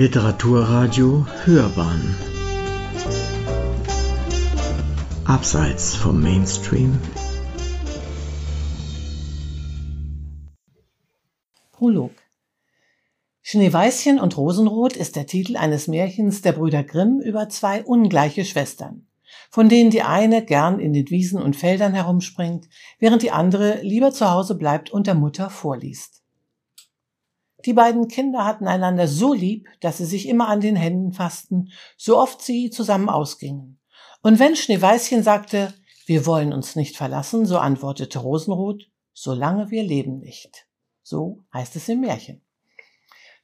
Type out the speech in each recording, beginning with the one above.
Literaturradio Hörbahn. Abseits vom Mainstream. Prolog. Schneeweißchen und Rosenrot ist der Titel eines Märchens der Brüder Grimm über zwei ungleiche Schwestern, von denen die eine gern in den Wiesen und Feldern herumspringt, während die andere lieber zu Hause bleibt und der Mutter vorliest. Die beiden Kinder hatten einander so lieb, dass sie sich immer an den Händen fassten, so oft sie zusammen ausgingen. Und wenn Schneeweißchen sagte, wir wollen uns nicht verlassen, so antwortete Rosenrot, solange wir leben nicht. So heißt es im Märchen.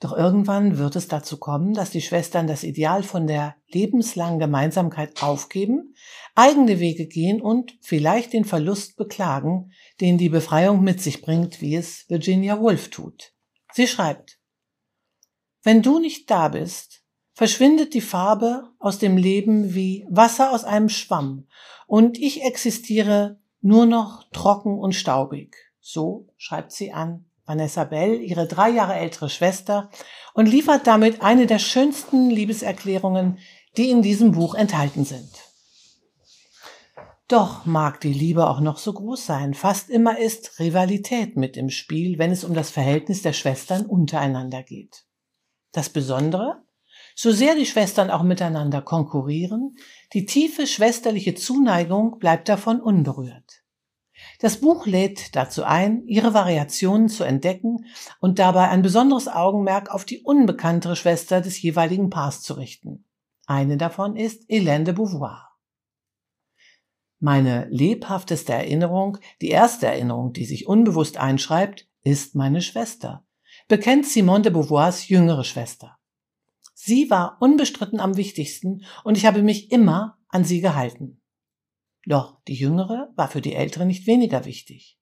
Doch irgendwann wird es dazu kommen, dass die Schwestern das Ideal von der lebenslangen Gemeinsamkeit aufgeben, eigene Wege gehen und vielleicht den Verlust beklagen, den die Befreiung mit sich bringt, wie es Virginia Woolf tut. Sie schreibt, Wenn du nicht da bist, verschwindet die Farbe aus dem Leben wie Wasser aus einem Schwamm und ich existiere nur noch trocken und staubig. So schreibt sie an Vanessa Bell, ihre drei Jahre ältere Schwester, und liefert damit eine der schönsten Liebeserklärungen, die in diesem Buch enthalten sind. Doch mag die Liebe auch noch so groß sein, fast immer ist Rivalität mit im Spiel, wenn es um das Verhältnis der Schwestern untereinander geht. Das Besondere? So sehr die Schwestern auch miteinander konkurrieren, die tiefe schwesterliche Zuneigung bleibt davon unberührt. Das Buch lädt dazu ein, ihre Variationen zu entdecken und dabei ein besonderes Augenmerk auf die unbekanntere Schwester des jeweiligen Paars zu richten. Eine davon ist Hélène de Beauvoir. Meine lebhafteste Erinnerung, die erste Erinnerung, die sich unbewusst einschreibt, ist meine Schwester, bekennt Simone de Beauvoirs jüngere Schwester. Sie war unbestritten am wichtigsten und ich habe mich immer an sie gehalten. Doch die jüngere war für die ältere nicht weniger wichtig.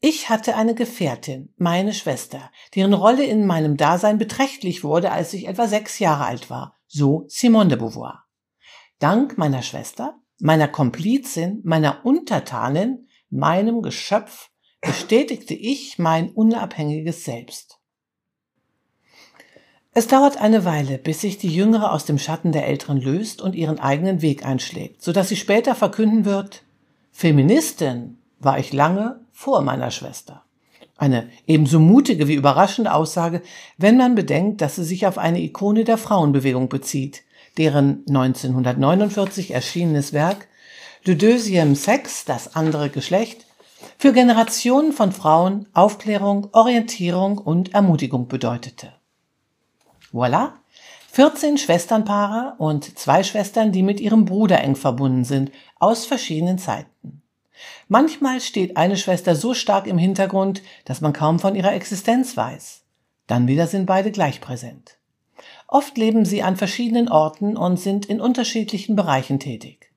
Ich hatte eine Gefährtin, meine Schwester, deren Rolle in meinem Dasein beträchtlich wurde, als ich etwa sechs Jahre alt war, so Simone de Beauvoir. Dank meiner Schwester, meiner Komplizin, meiner Untertanin, meinem Geschöpf bestätigte ich mein unabhängiges Selbst. Es dauert eine Weile, bis sich die Jüngere aus dem Schatten der Älteren löst und ihren eigenen Weg einschlägt, so dass sie später verkünden wird, Feministin war ich lange vor meiner Schwester. Eine ebenso mutige wie überraschende Aussage, wenn man bedenkt, dass sie sich auf eine Ikone der Frauenbewegung bezieht, deren 1949 erschienenes Werk Deuxième Sex, das andere Geschlecht, für Generationen von Frauen Aufklärung, Orientierung und Ermutigung bedeutete. Voilà. 14 Schwesternpaare und zwei Schwestern, die mit ihrem Bruder eng verbunden sind, aus verschiedenen Zeiten. Manchmal steht eine Schwester so stark im Hintergrund, dass man kaum von ihrer Existenz weiß. Dann wieder sind beide gleich präsent. Oft leben sie an verschiedenen Orten und sind in unterschiedlichen Bereichen tätig.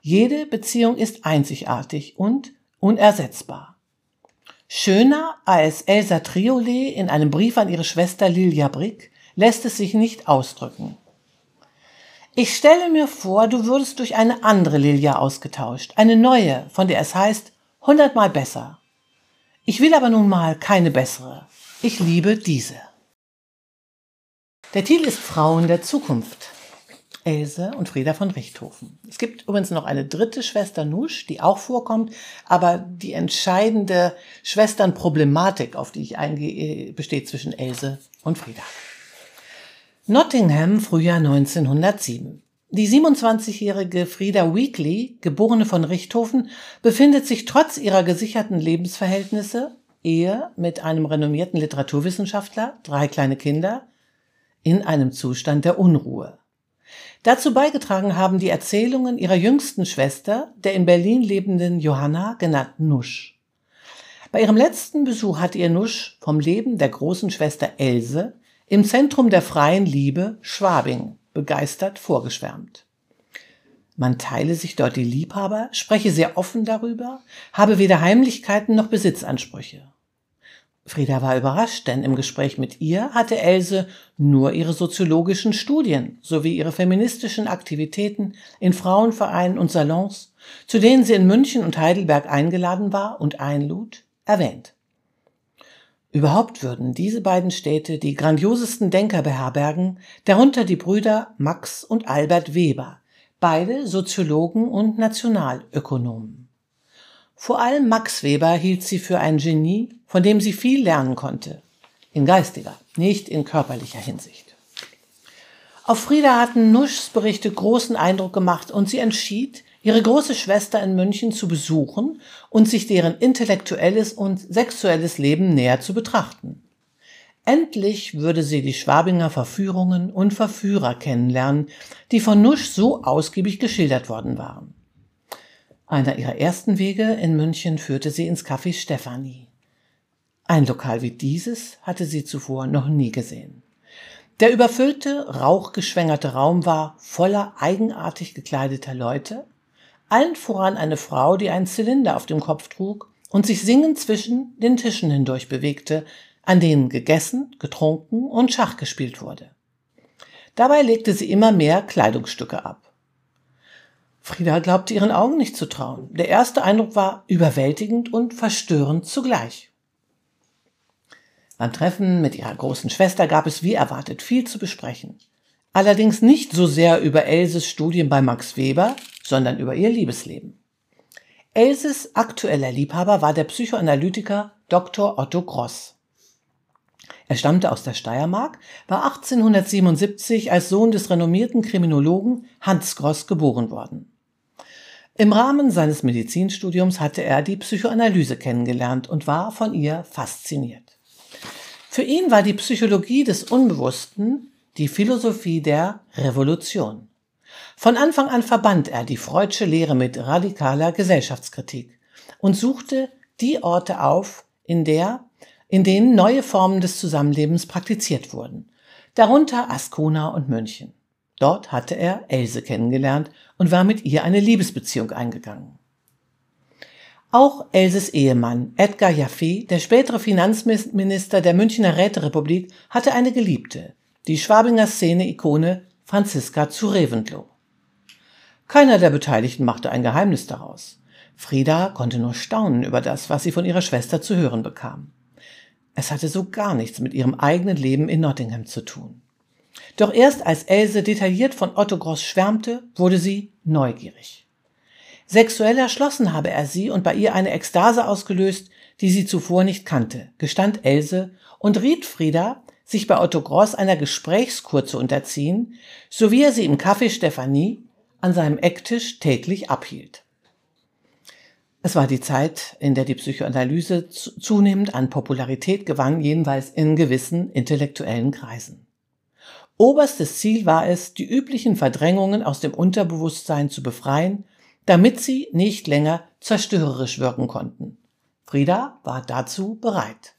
Jede Beziehung ist einzigartig und unersetzbar. Schöner als Elsa Triolet in einem Brief an ihre Schwester Lilia Brick lässt es sich nicht ausdrücken. Ich stelle mir vor, du würdest durch eine andere Lilia ausgetauscht, eine neue, von der es heißt, hundertmal besser. Ich will aber nun mal keine bessere. Ich liebe diese. Der Titel ist Frauen der Zukunft. Else und Frieda von Richthofen. Es gibt übrigens noch eine dritte Schwester Nusch, die auch vorkommt, aber die entscheidende Schwesternproblematik, auf die ich eingehe, besteht zwischen Else und Frieda. Nottingham, Frühjahr 1907. Die 27-jährige Frieda Weekly, geborene von Richthofen, befindet sich trotz ihrer gesicherten Lebensverhältnisse, Ehe mit einem renommierten Literaturwissenschaftler, drei kleine Kinder, in einem Zustand der Unruhe. Dazu beigetragen haben die Erzählungen ihrer jüngsten Schwester, der in Berlin lebenden Johanna, genannt Nusch. Bei ihrem letzten Besuch hat ihr Nusch vom Leben der großen Schwester Else im Zentrum der freien Liebe Schwabing begeistert vorgeschwärmt. Man teile sich dort die Liebhaber, spreche sehr offen darüber, habe weder Heimlichkeiten noch Besitzansprüche. Frieda war überrascht, denn im Gespräch mit ihr hatte Else nur ihre soziologischen Studien sowie ihre feministischen Aktivitäten in Frauenvereinen und Salons, zu denen sie in München und Heidelberg eingeladen war und einlud, erwähnt. Überhaupt würden diese beiden Städte die grandiosesten Denker beherbergen, darunter die Brüder Max und Albert Weber, beide Soziologen und Nationalökonomen. Vor allem Max Weber hielt sie für ein Genie, von dem sie viel lernen konnte, in geistiger, nicht in körperlicher Hinsicht. Auf Frieda hatten Nuschs Berichte großen Eindruck gemacht und sie entschied, ihre große Schwester in München zu besuchen und sich deren intellektuelles und sexuelles Leben näher zu betrachten. Endlich würde sie die Schwabinger Verführungen und Verführer kennenlernen, die von Nusch so ausgiebig geschildert worden waren. Einer ihrer ersten Wege in München führte sie ins Café Stefanie. Ein Lokal wie dieses hatte sie zuvor noch nie gesehen. Der überfüllte, rauchgeschwängerte Raum war voller eigenartig gekleideter Leute, allen voran eine Frau, die einen Zylinder auf dem Kopf trug und sich singend zwischen den Tischen hindurch bewegte, an denen gegessen, getrunken und Schach gespielt wurde. Dabei legte sie immer mehr Kleidungsstücke ab. Frieda glaubte ihren Augen nicht zu trauen. Der erste Eindruck war überwältigend und verstörend zugleich. Beim Treffen mit ihrer großen Schwester gab es wie erwartet viel zu besprechen. Allerdings nicht so sehr über Elses Studien bei Max Weber, sondern über ihr Liebesleben. Elses aktueller Liebhaber war der Psychoanalytiker Dr. Otto Gross. Er stammte aus der Steiermark, war 1877 als Sohn des renommierten Kriminologen Hans Gross geboren worden. Im Rahmen seines Medizinstudiums hatte er die Psychoanalyse kennengelernt und war von ihr fasziniert. Für ihn war die Psychologie des Unbewussten die Philosophie der Revolution. Von Anfang an verband er die Freudsche Lehre mit radikaler Gesellschaftskritik und suchte die Orte auf, in der, in denen neue Formen des Zusammenlebens praktiziert wurden, darunter Ascona und München. Dort hatte er Else kennengelernt und war mit ihr eine Liebesbeziehung eingegangen. Auch Elses Ehemann Edgar Jaffe, der spätere Finanzminister der Münchner Räterepublik, hatte eine Geliebte, die Schwabinger Szene-Ikone Franziska zu Reventlow. Keiner der Beteiligten machte ein Geheimnis daraus. Frieda konnte nur staunen über das, was sie von ihrer Schwester zu hören bekam. Es hatte so gar nichts mit ihrem eigenen Leben in Nottingham zu tun. Doch erst als Else detailliert von Otto Gross schwärmte, wurde sie neugierig. Sexuell erschlossen habe er sie und bei ihr eine Ekstase ausgelöst, die sie zuvor nicht kannte, gestand Else und riet Frieda, sich bei Otto Gross einer Gesprächskur zu unterziehen, so wie er sie im Café Stephanie an seinem Ecktisch täglich abhielt. Es war die Zeit, in der die Psychoanalyse zunehmend an Popularität gewann, jedenfalls in gewissen intellektuellen Kreisen. Oberstes Ziel war es, die üblichen Verdrängungen aus dem Unterbewusstsein zu befreien, damit sie nicht länger zerstörerisch wirken konnten. Frieda war dazu bereit.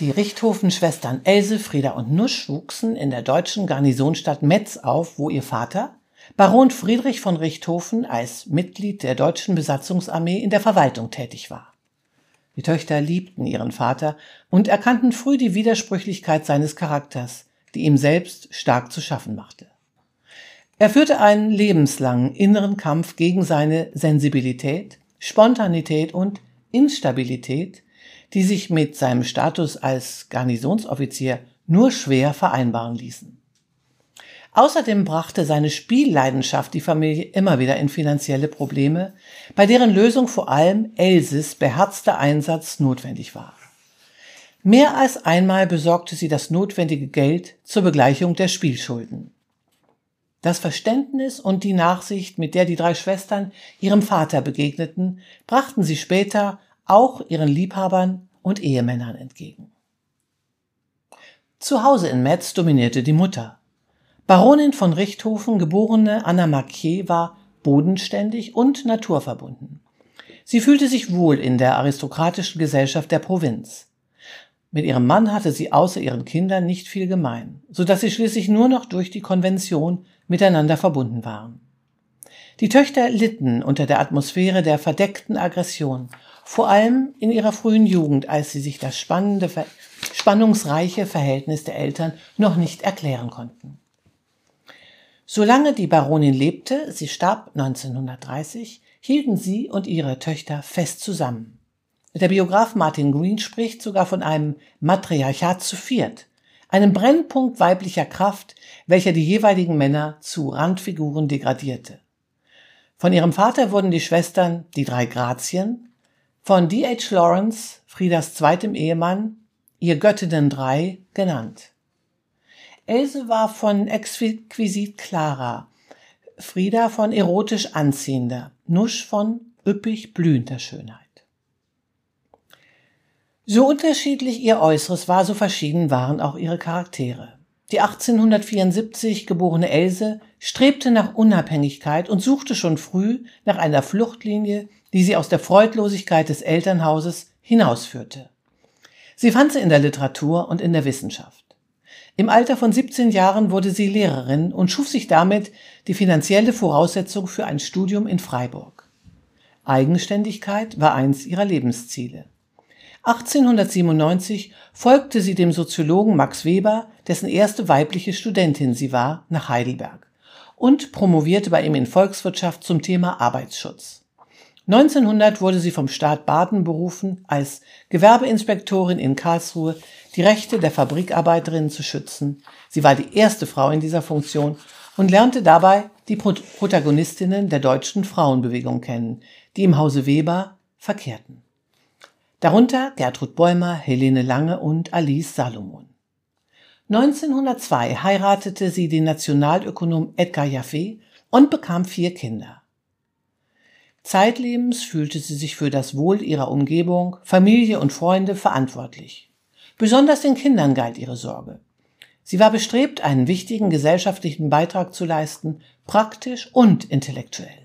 Die Richthofen-Schwestern Else, Frieda und Nusch wuchsen in der deutschen Garnisonstadt Metz auf, wo ihr Vater, Baron Friedrich von Richthofen, als Mitglied der deutschen Besatzungsarmee in der Verwaltung tätig war. Die Töchter liebten ihren Vater und erkannten früh die Widersprüchlichkeit seines Charakters, die ihm selbst stark zu schaffen machte. Er führte einen lebenslangen inneren Kampf gegen seine Sensibilität, Spontanität und Instabilität, die sich mit seinem Status als Garnisonsoffizier nur schwer vereinbaren ließen. Außerdem brachte seine Spielleidenschaft die Familie immer wieder in finanzielle Probleme, bei deren Lösung vor allem Elses beherzter Einsatz notwendig war. Mehr als einmal besorgte sie das notwendige Geld zur Begleichung der Spielschulden. Das Verständnis und die Nachsicht, mit der die drei Schwestern ihrem Vater begegneten, brachten sie später auch ihren Liebhabern und Ehemännern entgegen. Zu Hause in Metz dominierte die Mutter. Baronin von Richthofen, geborene Anna Marquier, war bodenständig und naturverbunden. Sie fühlte sich wohl in der aristokratischen Gesellschaft der Provinz. Mit ihrem Mann hatte sie außer ihren Kindern nicht viel gemein, so dass sie schließlich nur noch durch die Konvention miteinander verbunden waren. Die Töchter litten unter der Atmosphäre der verdeckten Aggression vor allem in ihrer frühen Jugend, als sie sich das spannende, spannungsreiche Verhältnis der Eltern noch nicht erklären konnten. Solange die Baronin lebte, sie starb 1930, hielten sie und ihre Töchter fest zusammen. Der Biograf Martin Green spricht sogar von einem Matriarchat zu viert, einem Brennpunkt weiblicher Kraft, welcher die jeweiligen Männer zu Randfiguren degradierte. Von ihrem Vater wurden die Schwestern die drei Grazien, von D.H. Lawrence, Friedas zweitem Ehemann, ihr Göttinnen drei, genannt. Else war von exquisit klarer, Frieda von erotisch anziehender, Nusch von üppig blühender Schönheit. So unterschiedlich ihr Äußeres war, so verschieden waren auch ihre Charaktere. Die 1874 geborene Else strebte nach Unabhängigkeit und suchte schon früh nach einer Fluchtlinie, die sie aus der Freudlosigkeit des Elternhauses hinausführte. Sie fand sie in der Literatur und in der Wissenschaft. Im Alter von 17 Jahren wurde sie Lehrerin und schuf sich damit die finanzielle Voraussetzung für ein Studium in Freiburg. Eigenständigkeit war eins ihrer Lebensziele. 1897 folgte sie dem Soziologen Max Weber, dessen erste weibliche Studentin sie war, nach Heidelberg und promovierte bei ihm in Volkswirtschaft zum Thema Arbeitsschutz. 1900 wurde sie vom Staat Baden berufen, als Gewerbeinspektorin in Karlsruhe die Rechte der Fabrikarbeiterinnen zu schützen. Sie war die erste Frau in dieser Funktion und lernte dabei die Protagonistinnen der deutschen Frauenbewegung kennen, die im Hause Weber verkehrten. Darunter Gertrud Bäumer, Helene Lange und Alice Salomon. 1902 heiratete sie den Nationalökonom Edgar Jaffe und bekam vier Kinder. Zeitlebens fühlte sie sich für das Wohl ihrer Umgebung, Familie und Freunde verantwortlich. Besonders den Kindern galt ihre Sorge. Sie war bestrebt, einen wichtigen gesellschaftlichen Beitrag zu leisten, praktisch und intellektuell.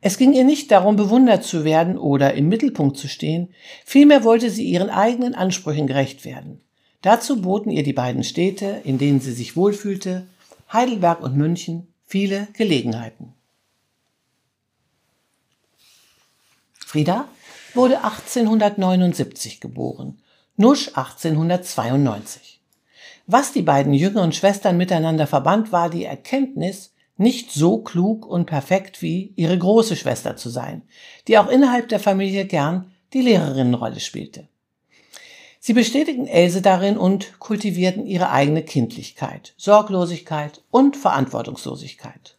Es ging ihr nicht darum, bewundert zu werden oder im Mittelpunkt zu stehen, vielmehr wollte sie ihren eigenen Ansprüchen gerecht werden. Dazu boten ihr die beiden Städte, in denen sie sich wohlfühlte, Heidelberg und München, viele Gelegenheiten. Frieda wurde 1879 geboren, Nusch 1892. Was die beiden jüngeren Schwestern miteinander verband, war die Erkenntnis, nicht so klug und perfekt wie ihre große Schwester zu sein, die auch innerhalb der Familie gern die Lehrerinnenrolle spielte. Sie bestätigten Else darin und kultivierten ihre eigene Kindlichkeit, Sorglosigkeit und Verantwortungslosigkeit.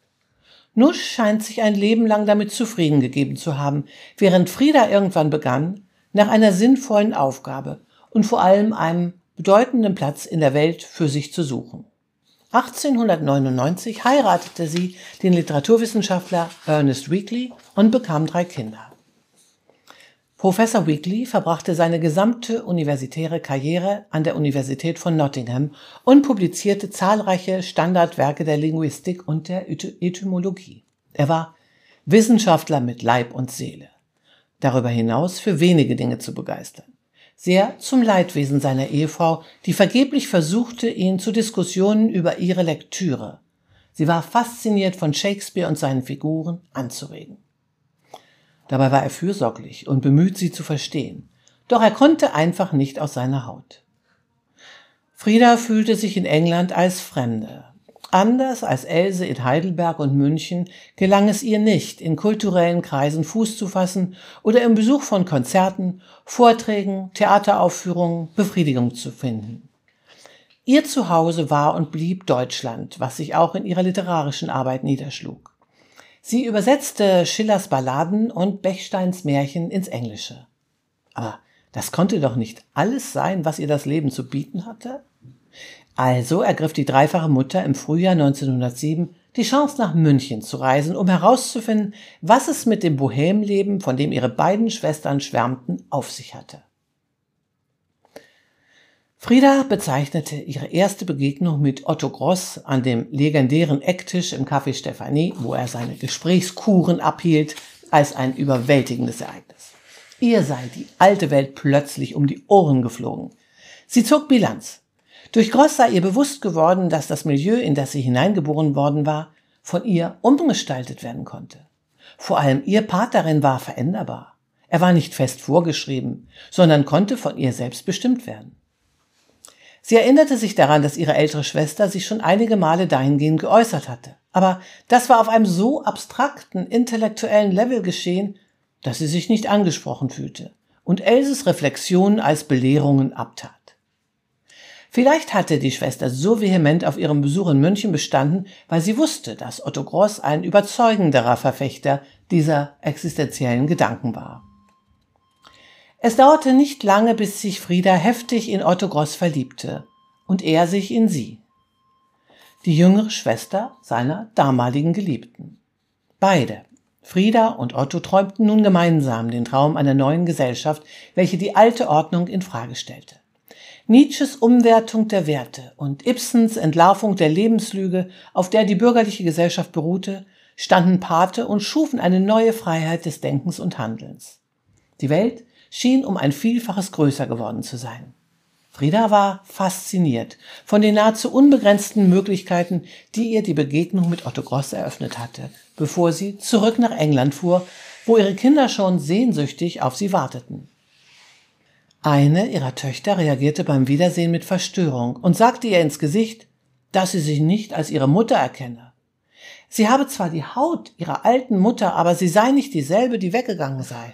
Nusch scheint sich ein Leben lang damit zufrieden gegeben zu haben, während Frieda irgendwann begann, nach einer sinnvollen Aufgabe und vor allem einem bedeutenden Platz in der Welt für sich zu suchen. 1899 heiratete sie den Literaturwissenschaftler Ernest Weekly und bekam drei Kinder. Professor Weekly verbrachte seine gesamte universitäre Karriere an der Universität von Nottingham und publizierte zahlreiche Standardwerke der Linguistik und der Etymologie. Er war Wissenschaftler mit Leib und Seele. Darüber hinaus für wenige Dinge zu begeistern. Sehr zum Leidwesen seiner Ehefrau, die vergeblich versuchte, ihn zu Diskussionen über ihre Lektüre. Sie war fasziniert von Shakespeare und seinen Figuren anzuregen. Dabei war er fürsorglich und bemüht, sie zu verstehen. Doch er konnte einfach nicht aus seiner Haut. Frieda fühlte sich in England als Fremde. Anders als Else in Heidelberg und München gelang es ihr nicht, in kulturellen Kreisen Fuß zu fassen oder im Besuch von Konzerten, Vorträgen, Theateraufführungen Befriedigung zu finden. Ihr Zuhause war und blieb Deutschland, was sich auch in ihrer literarischen Arbeit niederschlug. Sie übersetzte Schillers Balladen und Bechsteins Märchen ins Englische. Aber das konnte doch nicht alles sein, was ihr das Leben zu bieten hatte? Also ergriff die dreifache Mutter im Frühjahr 1907 die Chance nach München zu reisen, um herauszufinden, was es mit dem Bohemleben, von dem ihre beiden Schwestern schwärmten, auf sich hatte. Frieda bezeichnete ihre erste Begegnung mit Otto Gross an dem legendären Ecktisch im Café Stephanie, wo er seine Gesprächskuren abhielt, als ein überwältigendes Ereignis. Ihr sei die alte Welt plötzlich um die Ohren geflogen. Sie zog Bilanz. Durch Gross sei ihr bewusst geworden, dass das Milieu, in das sie hineingeboren worden war, von ihr umgestaltet werden konnte. Vor allem ihr Part darin war veränderbar. Er war nicht fest vorgeschrieben, sondern konnte von ihr selbst bestimmt werden. Sie erinnerte sich daran, dass ihre ältere Schwester sich schon einige Male dahingehend geäußert hatte. Aber das war auf einem so abstrakten, intellektuellen Level geschehen, dass sie sich nicht angesprochen fühlte und Elses Reflexionen als Belehrungen abtat. Vielleicht hatte die Schwester so vehement auf ihrem Besuch in München bestanden, weil sie wusste, dass Otto Gross ein überzeugenderer Verfechter dieser existenziellen Gedanken war. Es dauerte nicht lange, bis sich Frieda heftig in Otto Gross verliebte und er sich in sie. Die jüngere Schwester seiner damaligen Geliebten. Beide, Frieda und Otto, träumten nun gemeinsam den Traum einer neuen Gesellschaft, welche die alte Ordnung in Frage stellte. Nietzsches Umwertung der Werte und Ibsens Entlarvung der Lebenslüge, auf der die bürgerliche Gesellschaft beruhte, standen Pate und schufen eine neue Freiheit des Denkens und Handelns. Die Welt schien um ein Vielfaches größer geworden zu sein. Frieda war fasziniert von den nahezu unbegrenzten Möglichkeiten, die ihr die Begegnung mit Otto Gross eröffnet hatte, bevor sie zurück nach England fuhr, wo ihre Kinder schon sehnsüchtig auf sie warteten. Eine ihrer Töchter reagierte beim Wiedersehen mit Verstörung und sagte ihr ins Gesicht, dass sie sich nicht als ihre Mutter erkenne. Sie habe zwar die Haut ihrer alten Mutter, aber sie sei nicht dieselbe, die weggegangen sei.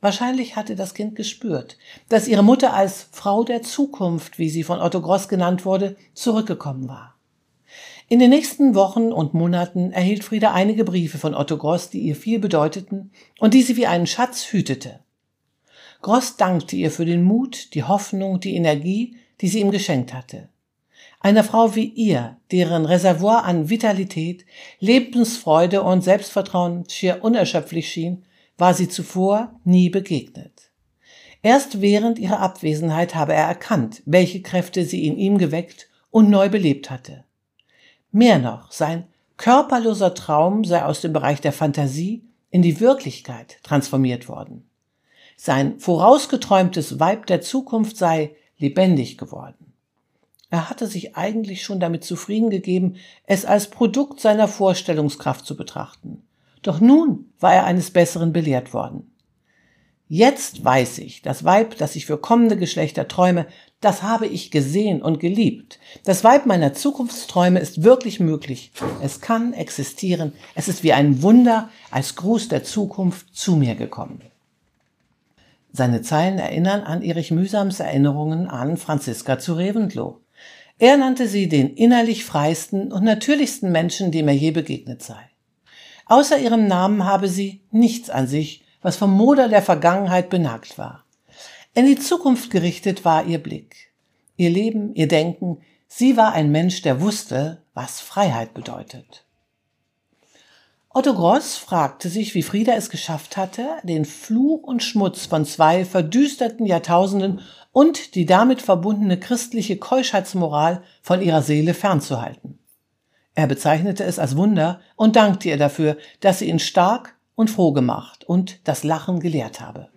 Wahrscheinlich hatte das Kind gespürt, dass ihre Mutter als Frau der Zukunft, wie sie von Otto Gross genannt wurde, zurückgekommen war. In den nächsten Wochen und Monaten erhielt Frieda einige Briefe von Otto Gross, die ihr viel bedeuteten und die sie wie einen Schatz hütete. Gross dankte ihr für den Mut, die Hoffnung, die Energie, die sie ihm geschenkt hatte. Einer Frau wie ihr, deren Reservoir an Vitalität, Lebensfreude und Selbstvertrauen schier unerschöpflich schien, war sie zuvor nie begegnet. Erst während ihrer Abwesenheit habe er erkannt, welche Kräfte sie in ihm geweckt und neu belebt hatte. Mehr noch, sein körperloser Traum sei aus dem Bereich der Fantasie in die Wirklichkeit transformiert worden. Sein vorausgeträumtes Weib der Zukunft sei lebendig geworden. Er hatte sich eigentlich schon damit zufrieden gegeben, es als Produkt seiner Vorstellungskraft zu betrachten. Doch nun war er eines Besseren belehrt worden. Jetzt weiß ich, das Weib, das ich für kommende Geschlechter träume, das habe ich gesehen und geliebt. Das Weib meiner Zukunftsträume ist wirklich möglich. Es kann existieren. Es ist wie ein Wunder als Gruß der Zukunft zu mir gekommen. Seine Zeilen erinnern an Erich Mühsams Erinnerungen an Franziska zu Reventlow. Er nannte sie den innerlich freisten und natürlichsten Menschen, dem er je begegnet sei. Außer ihrem Namen habe sie nichts an sich, was vom Moder der Vergangenheit benagt war. In die Zukunft gerichtet war ihr Blick, ihr Leben, ihr Denken. Sie war ein Mensch, der wusste, was Freiheit bedeutet. Otto Gross fragte sich, wie Frieda es geschafft hatte, den Fluch und Schmutz von zwei verdüsterten Jahrtausenden und die damit verbundene christliche Keuschheitsmoral von ihrer Seele fernzuhalten. Er bezeichnete es als Wunder und dankte ihr dafür, dass sie ihn stark und froh gemacht und das Lachen gelehrt habe.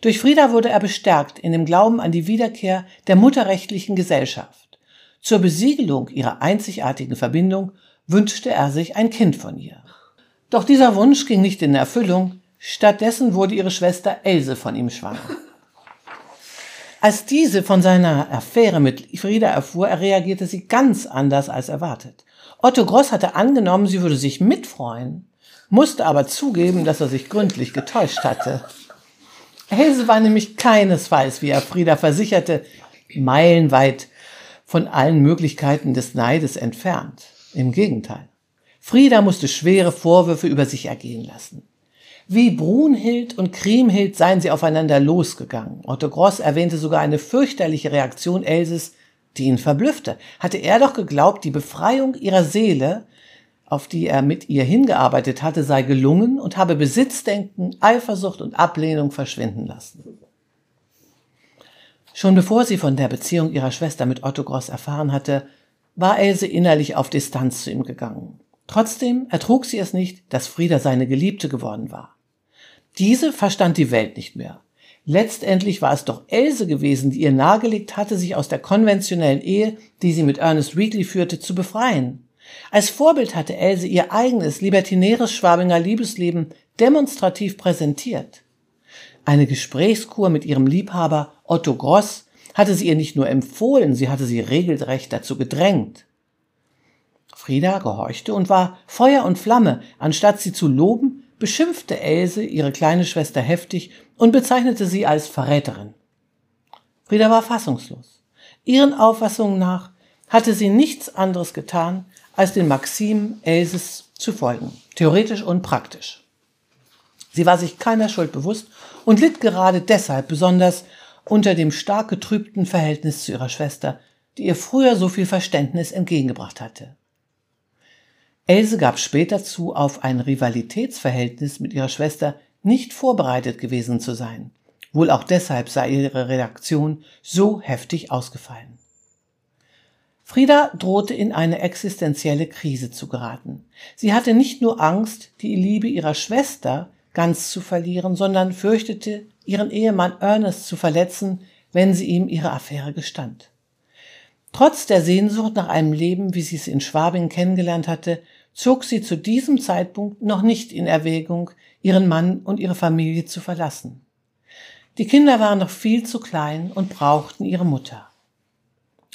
Durch Frieda wurde er bestärkt in dem Glauben an die Wiederkehr der mutterrechtlichen Gesellschaft. Zur Besiegelung ihrer einzigartigen Verbindung wünschte er sich ein Kind von ihr. Doch dieser Wunsch ging nicht in Erfüllung, stattdessen wurde ihre Schwester Else von ihm schwanger. Als diese von seiner Affäre mit Frieda erfuhr, reagierte sie ganz anders als erwartet. Otto Gross hatte angenommen, sie würde sich mitfreuen, musste aber zugeben, dass er sich gründlich getäuscht hatte. Else war nämlich keinesfalls, wie er Frieda versicherte, meilenweit von allen Möglichkeiten des Neides entfernt. Im Gegenteil. Frieda musste schwere Vorwürfe über sich ergehen lassen. Wie Brunhild und Kriemhild seien sie aufeinander losgegangen. Otto Gross erwähnte sogar eine fürchterliche Reaktion Elses, die ihn verblüffte. Hatte er doch geglaubt, die Befreiung ihrer Seele, auf die er mit ihr hingearbeitet hatte, sei gelungen und habe Besitzdenken, Eifersucht und Ablehnung verschwinden lassen. Schon bevor sie von der Beziehung ihrer Schwester mit Otto Gross erfahren hatte, war Else innerlich auf Distanz zu ihm gegangen. Trotzdem ertrug sie es nicht, dass Frieda seine Geliebte geworden war. Diese verstand die Welt nicht mehr. Letztendlich war es doch Else gewesen, die ihr nahegelegt hatte, sich aus der konventionellen Ehe, die sie mit Ernest Weekly führte, zu befreien. Als Vorbild hatte Else ihr eigenes libertinäres Schwabinger Liebesleben demonstrativ präsentiert. Eine Gesprächskur mit ihrem Liebhaber Otto Gross hatte sie ihr nicht nur empfohlen, sie hatte sie regelrecht dazu gedrängt. Frieda gehorchte und war Feuer und Flamme, anstatt sie zu loben, beschimpfte Else ihre kleine Schwester heftig und bezeichnete sie als Verräterin. Frieda war fassungslos. Ihren Auffassungen nach hatte sie nichts anderes getan, als den Maximen Elses zu folgen, theoretisch und praktisch. Sie war sich keiner Schuld bewusst und litt gerade deshalb besonders unter dem stark getrübten Verhältnis zu ihrer Schwester, die ihr früher so viel Verständnis entgegengebracht hatte. Else gab später zu, auf ein Rivalitätsverhältnis mit ihrer Schwester nicht vorbereitet gewesen zu sein. Wohl auch deshalb sei ihre Redaktion so heftig ausgefallen. Frieda drohte in eine existenzielle Krise zu geraten. Sie hatte nicht nur Angst, die Liebe ihrer Schwester ganz zu verlieren, sondern fürchtete, ihren Ehemann Ernest zu verletzen, wenn sie ihm ihre Affäre gestand. Trotz der Sehnsucht nach einem Leben, wie sie es in Schwabing kennengelernt hatte, zog sie zu diesem Zeitpunkt noch nicht in Erwägung, ihren Mann und ihre Familie zu verlassen. Die Kinder waren noch viel zu klein und brauchten ihre Mutter.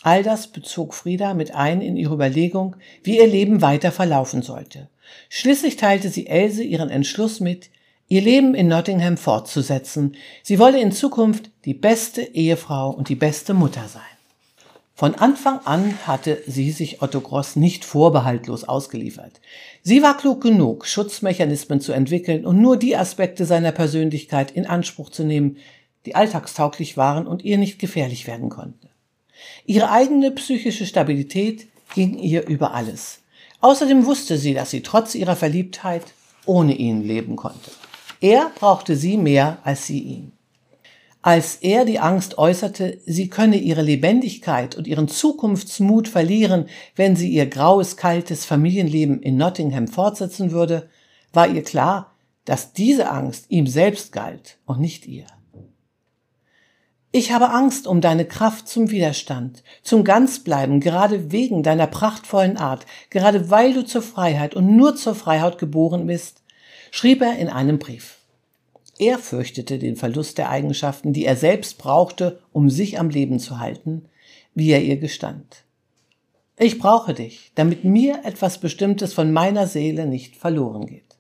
All das bezog Frieda mit ein in ihre Überlegung, wie ihr Leben weiter verlaufen sollte. Schließlich teilte sie Else ihren Entschluss mit, ihr Leben in Nottingham fortzusetzen. Sie wolle in Zukunft die beste Ehefrau und die beste Mutter sein. Von Anfang an hatte sie sich Otto Gross nicht vorbehaltlos ausgeliefert. Sie war klug genug, Schutzmechanismen zu entwickeln und nur die Aspekte seiner Persönlichkeit in Anspruch zu nehmen, die alltagstauglich waren und ihr nicht gefährlich werden konnten. Ihre eigene psychische Stabilität ging ihr über alles. Außerdem wusste sie, dass sie trotz ihrer Verliebtheit ohne ihn leben konnte. Er brauchte sie mehr als sie ihn. Als er die Angst äußerte, sie könne ihre Lebendigkeit und ihren Zukunftsmut verlieren, wenn sie ihr graues, kaltes Familienleben in Nottingham fortsetzen würde, war ihr klar, dass diese Angst ihm selbst galt und nicht ihr. Ich habe Angst um deine Kraft zum Widerstand, zum Ganzbleiben, gerade wegen deiner prachtvollen Art, gerade weil du zur Freiheit und nur zur Freiheit geboren bist, schrieb er in einem Brief. Er fürchtete den Verlust der Eigenschaften, die er selbst brauchte, um sich am Leben zu halten, wie er ihr gestand. Ich brauche dich, damit mir etwas Bestimmtes von meiner Seele nicht verloren geht.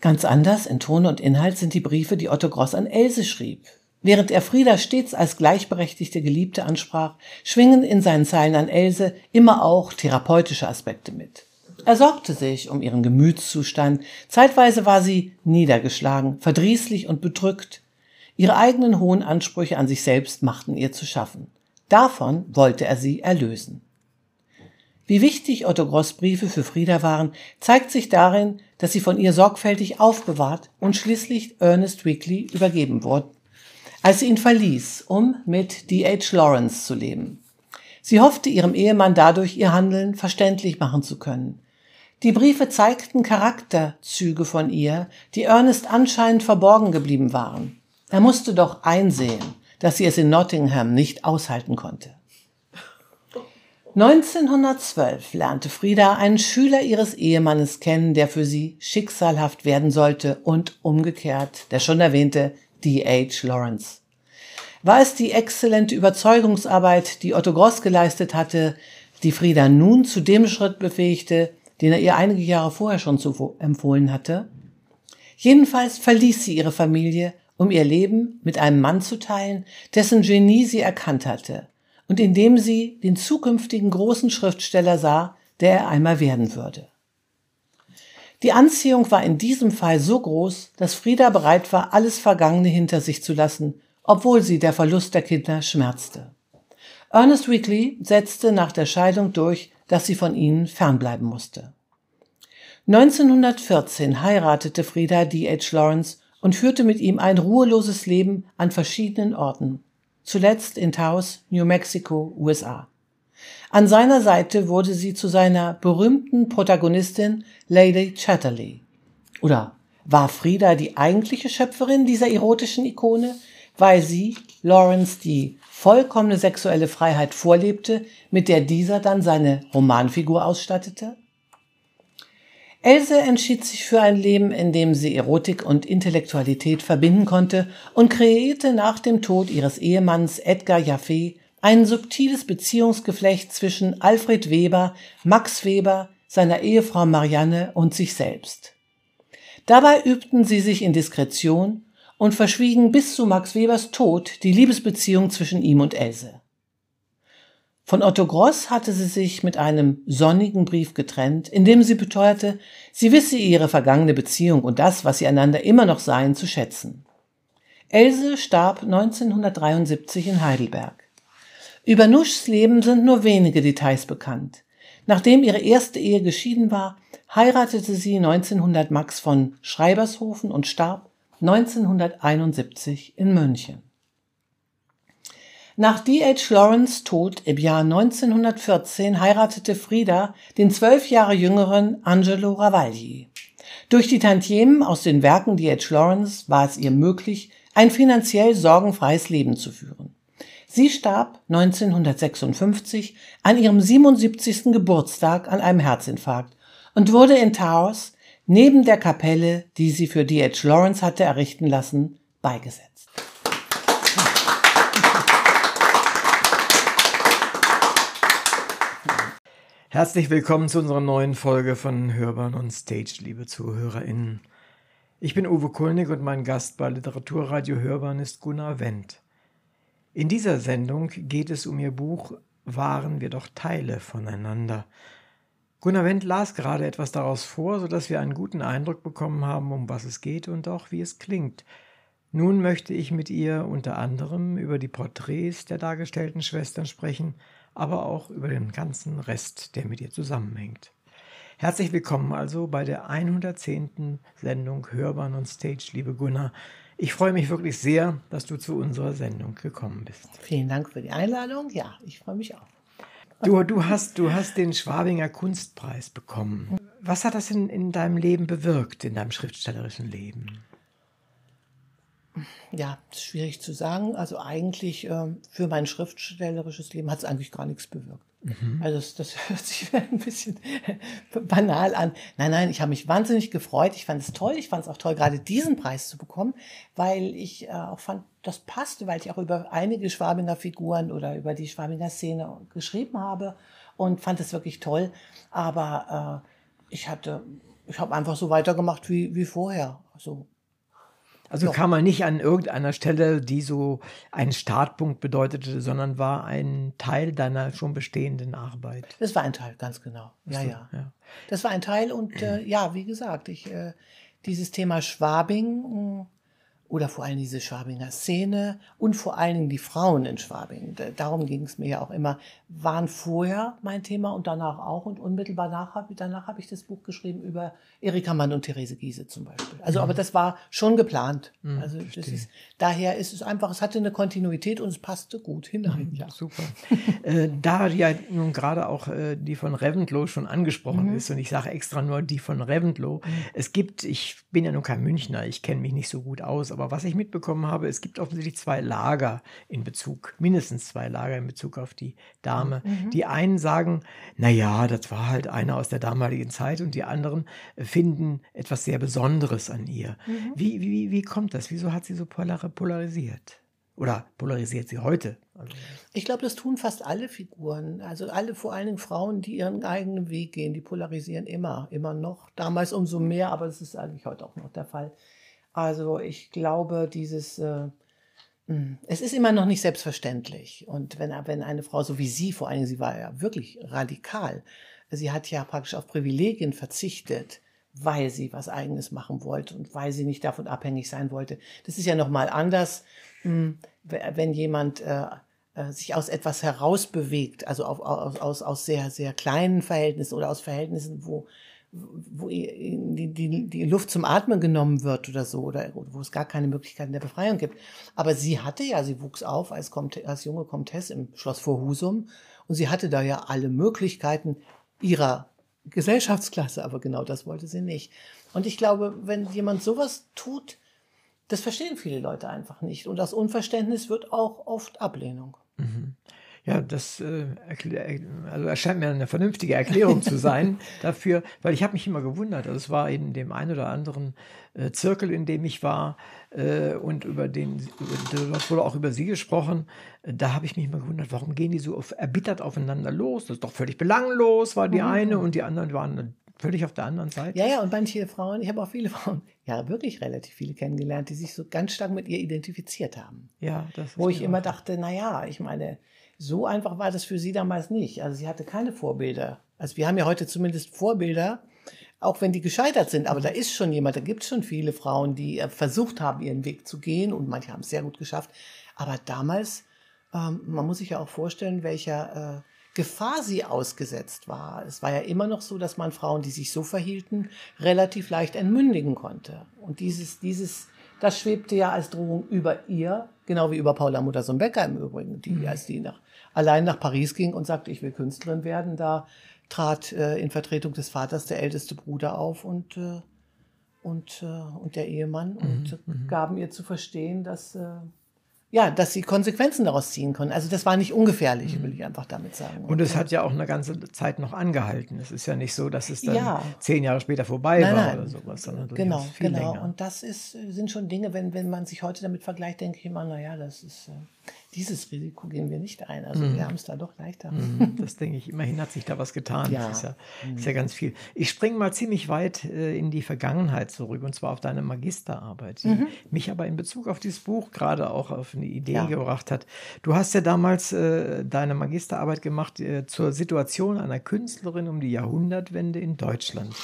Ganz anders in Ton und Inhalt sind die Briefe, die Otto Gross an Else schrieb. Während er Frieda stets als gleichberechtigte Geliebte ansprach, schwingen in seinen Zeilen an Else immer auch therapeutische Aspekte mit. Er sorgte sich um ihren Gemütszustand. Zeitweise war sie niedergeschlagen, verdrießlich und bedrückt. Ihre eigenen hohen Ansprüche an sich selbst machten ihr zu schaffen. Davon wollte er sie erlösen. Wie wichtig Otto Gross Briefe für Frieda waren, zeigt sich darin, dass sie von ihr sorgfältig aufbewahrt und schließlich Ernest Weekly übergeben wurden, als sie ihn verließ, um mit D.H. Lawrence zu leben. Sie hoffte ihrem Ehemann dadurch ihr Handeln verständlich machen zu können. Die Briefe zeigten Charakterzüge von ihr, die Ernest anscheinend verborgen geblieben waren. Er musste doch einsehen, dass sie es in Nottingham nicht aushalten konnte. 1912 lernte Frieda einen Schüler ihres Ehemannes kennen, der für sie schicksalhaft werden sollte und umgekehrt der schon erwähnte D.H. Lawrence. War es die exzellente Überzeugungsarbeit, die Otto Gross geleistet hatte, die Frieda nun zu dem Schritt befähigte, den er ihr einige Jahre vorher schon empfohlen hatte. Jedenfalls verließ sie ihre Familie, um ihr Leben mit einem Mann zu teilen, dessen Genie sie erkannt hatte und in dem sie den zukünftigen großen Schriftsteller sah, der er einmal werden würde. Die Anziehung war in diesem Fall so groß, dass Frieda bereit war, alles Vergangene hinter sich zu lassen, obwohl sie der Verlust der Kinder schmerzte. Ernest Weekly setzte nach der Scheidung durch, dass sie von ihnen fernbleiben musste. 1914 heiratete Frieda D.H. Lawrence und führte mit ihm ein ruheloses Leben an verschiedenen Orten, zuletzt in Taos, New Mexico, USA. An seiner Seite wurde sie zu seiner berühmten Protagonistin Lady Chatterley. Oder war Frieda die eigentliche Schöpferin dieser erotischen Ikone, weil sie, Lawrence, die vollkommene sexuelle Freiheit vorlebte, mit der dieser dann seine Romanfigur ausstattete? Else entschied sich für ein Leben, in dem sie Erotik und Intellektualität verbinden konnte und kreierte nach dem Tod ihres Ehemanns Edgar Jaffe ein subtiles Beziehungsgeflecht zwischen Alfred Weber, Max Weber, seiner Ehefrau Marianne und sich selbst. Dabei übten sie sich in Diskretion und verschwiegen bis zu Max Webers Tod die Liebesbeziehung zwischen ihm und Else. Von Otto Gross hatte sie sich mit einem sonnigen Brief getrennt, in dem sie beteuerte, sie wisse ihre vergangene Beziehung und das, was sie einander immer noch seien, zu schätzen. Else starb 1973 in Heidelberg. Über Nuschs Leben sind nur wenige Details bekannt. Nachdem ihre erste Ehe geschieden war, heiratete sie 1900 Max von Schreibershofen und starb 1971 in München. Nach D.H. Lawrence Tod im Jahr 1914 heiratete Frieda den zwölf Jahre jüngeren Angelo Ravagli. Durch die Tantiemen aus den Werken D.H. Lawrence war es ihr möglich, ein finanziell sorgenfreies Leben zu führen. Sie starb 1956 an ihrem 77. Geburtstag an einem Herzinfarkt und wurde in Taos neben der Kapelle, die sie für D.H. Lawrence hatte errichten lassen, beigesetzt. Herzlich willkommen zu unserer neuen Folge von Hörbahn on Stage, liebe ZuhörerInnen. Ich bin Uwe Kulnig und mein Gast bei Literaturradio Hörbahn ist Gunnar Wendt. In dieser Sendung geht es um ihr Buch Waren wir doch Teile voneinander. Gunnar Wendt las gerade etwas daraus vor, sodass wir einen guten Eindruck bekommen haben, um was es geht und auch wie es klingt. Nun möchte ich mit ihr unter anderem über die Porträts der dargestellten Schwestern sprechen – aber auch über den ganzen Rest, der mit ihr zusammenhängt. Herzlich willkommen also bei der 110. Sendung Hörbahn on Stage, liebe Gunnar. Ich freue mich wirklich sehr, dass du zu unserer Sendung gekommen bist. Vielen Dank für die Einladung. Ja, ich freue mich auch. Du, du, hast, du hast den Schwabinger Kunstpreis bekommen. Was hat das in, in deinem Leben bewirkt, in deinem schriftstellerischen Leben? Ja, schwierig zu sagen. Also eigentlich äh, für mein schriftstellerisches Leben hat es eigentlich gar nichts bewirkt. Mhm. Also das, das, hört sich ein bisschen banal an. Nein, nein, ich habe mich wahnsinnig gefreut. Ich fand es toll. Ich fand es auch toll, gerade diesen Preis zu bekommen, weil ich äh, auch fand, das passte, weil ich auch über einige Schwabinger Figuren oder über die Schwabinger Szene geschrieben habe und fand es wirklich toll. Aber äh, ich hatte, ich habe einfach so weitergemacht wie, wie vorher. Also also ja. kam man nicht an irgendeiner Stelle, die so einen Startpunkt bedeutete, sondern war ein Teil deiner schon bestehenden Arbeit. Das war ein Teil, ganz genau. Ja, ja. ja. Das war ein Teil und äh, ja, wie gesagt, ich äh, dieses Thema Schwabing oder vor allem diese Schwabinger Szene und vor allen Dingen die Frauen in Schwabing. Darum ging es mir ja auch immer, waren vorher mein Thema und danach auch. Und unmittelbar danach, danach habe ich das Buch geschrieben über Erika Mann und Therese Giese zum Beispiel. Also, mhm. aber das war schon geplant. Mhm, also das ist, daher ist es einfach, es hatte eine Kontinuität und es passte gut hinein. Mhm, ja. Super. äh, da ja nun gerade auch äh, die von Reventlow schon angesprochen mhm. ist und ich sage extra nur die von Reventlow. Mhm. Es gibt, ich bin ja nun kein Münchner, ich kenne mich nicht so gut aus, aber was ich mitbekommen habe, es gibt offensichtlich zwei Lager in Bezug, mindestens zwei Lager in Bezug auf die Dame. Mhm. Die einen sagen, na ja, das war halt einer aus der damaligen Zeit und die anderen finden etwas sehr Besonderes an ihr. Mhm. Wie, wie, wie kommt das? Wieso hat sie so polarisiert? Oder polarisiert sie heute? Also ich glaube, das tun fast alle Figuren. Also alle, vor allen Dingen Frauen, die ihren eigenen Weg gehen, die polarisieren immer, immer noch. Damals umso mehr, aber es ist eigentlich heute auch noch der Fall. Also ich glaube, dieses, äh, hm, es ist immer noch nicht selbstverständlich. Und wenn, wenn eine Frau so wie sie, vor allem sie war ja wirklich radikal, sie hat ja praktisch auf Privilegien verzichtet, weil sie was eigenes machen wollte und weil sie nicht davon abhängig sein wollte. Das ist ja nochmal anders, hm, wenn jemand äh, äh, sich aus etwas herausbewegt, also aus, aus, aus sehr, sehr kleinen Verhältnissen oder aus Verhältnissen, wo wo die, die, die Luft zum Atmen genommen wird oder so, oder wo es gar keine Möglichkeiten der Befreiung gibt. Aber sie hatte ja, sie wuchs auf als, als junge Komtesse im Schloss vor Husum und sie hatte da ja alle Möglichkeiten ihrer Gesellschaftsklasse, aber genau das wollte sie nicht. Und ich glaube, wenn jemand sowas tut, das verstehen viele Leute einfach nicht. Und aus Unverständnis wird auch oft Ablehnung. Mhm. Ja, das äh, also erscheint mir eine vernünftige Erklärung zu sein dafür, weil ich habe mich immer gewundert. Also es war in dem einen oder anderen äh, Zirkel, in dem ich war äh, und über den, dort wurde auch über sie gesprochen. Da habe ich mich immer gewundert, warum gehen die so auf, erbittert aufeinander los? Das ist doch völlig belanglos, war die mhm. eine und die anderen waren völlig auf der anderen Seite. Ja, ja, und manche Frauen, ich habe auch viele Frauen, ja, wirklich relativ viele kennengelernt, die sich so ganz stark mit ihr identifiziert haben. Ja, das Wo ich immer dachte, na ja, ich meine, so einfach war das für sie damals nicht. Also sie hatte keine Vorbilder. Also wir haben ja heute zumindest Vorbilder, auch wenn die gescheitert sind. Aber da ist schon jemand, da gibt es schon viele Frauen, die äh, versucht haben, ihren Weg zu gehen und manche haben es sehr gut geschafft. Aber damals, ähm, man muss sich ja auch vorstellen, welcher äh, Gefahr sie ausgesetzt war. Es war ja immer noch so, dass man Frauen, die sich so verhielten, relativ leicht entmündigen konnte. Und dieses, dieses, das schwebte ja als Drohung über ihr, genau wie über Paula Muttersohn-Becker im Übrigen, die, als die nach, allein nach Paris ging und sagte, ich will Künstlerin werden, da trat äh, in Vertretung des Vaters der älteste Bruder auf und, äh, und, äh, und der Ehemann und äh, gaben ihr zu verstehen, dass, äh, ja, dass sie Konsequenzen daraus ziehen können. Also das war nicht ungefährlich, will ich einfach damit sagen. Und es hat ja auch eine ganze Zeit noch angehalten. Es ist ja nicht so, dass es dann Ja. zehn Jahre später vorbei Nein, war nein. oder sowas, sondern Genau, viel genau. länger. Und das ist, sind schon Dinge, wenn, wenn man sich heute damit vergleicht, denke ich immer, naja, das ist, äh, dieses Risiko gehen wir nicht ein. Also wir haben es da doch leichter. Mhm, Das denke ich, immerhin hat sich da was getan. Ja. Das ist ja, ist ja ganz viel. Ich springe mal ziemlich weit äh, in die Vergangenheit zurück und zwar auf deine Magisterarbeit, die mich aber in Bezug auf dieses Buch gerade auch auf eine Idee Ja. gebracht hat. Du hast ja damals äh, deine Magisterarbeit gemacht äh, zur Situation einer Künstlerin um die Jahrhundertwende in Deutschland.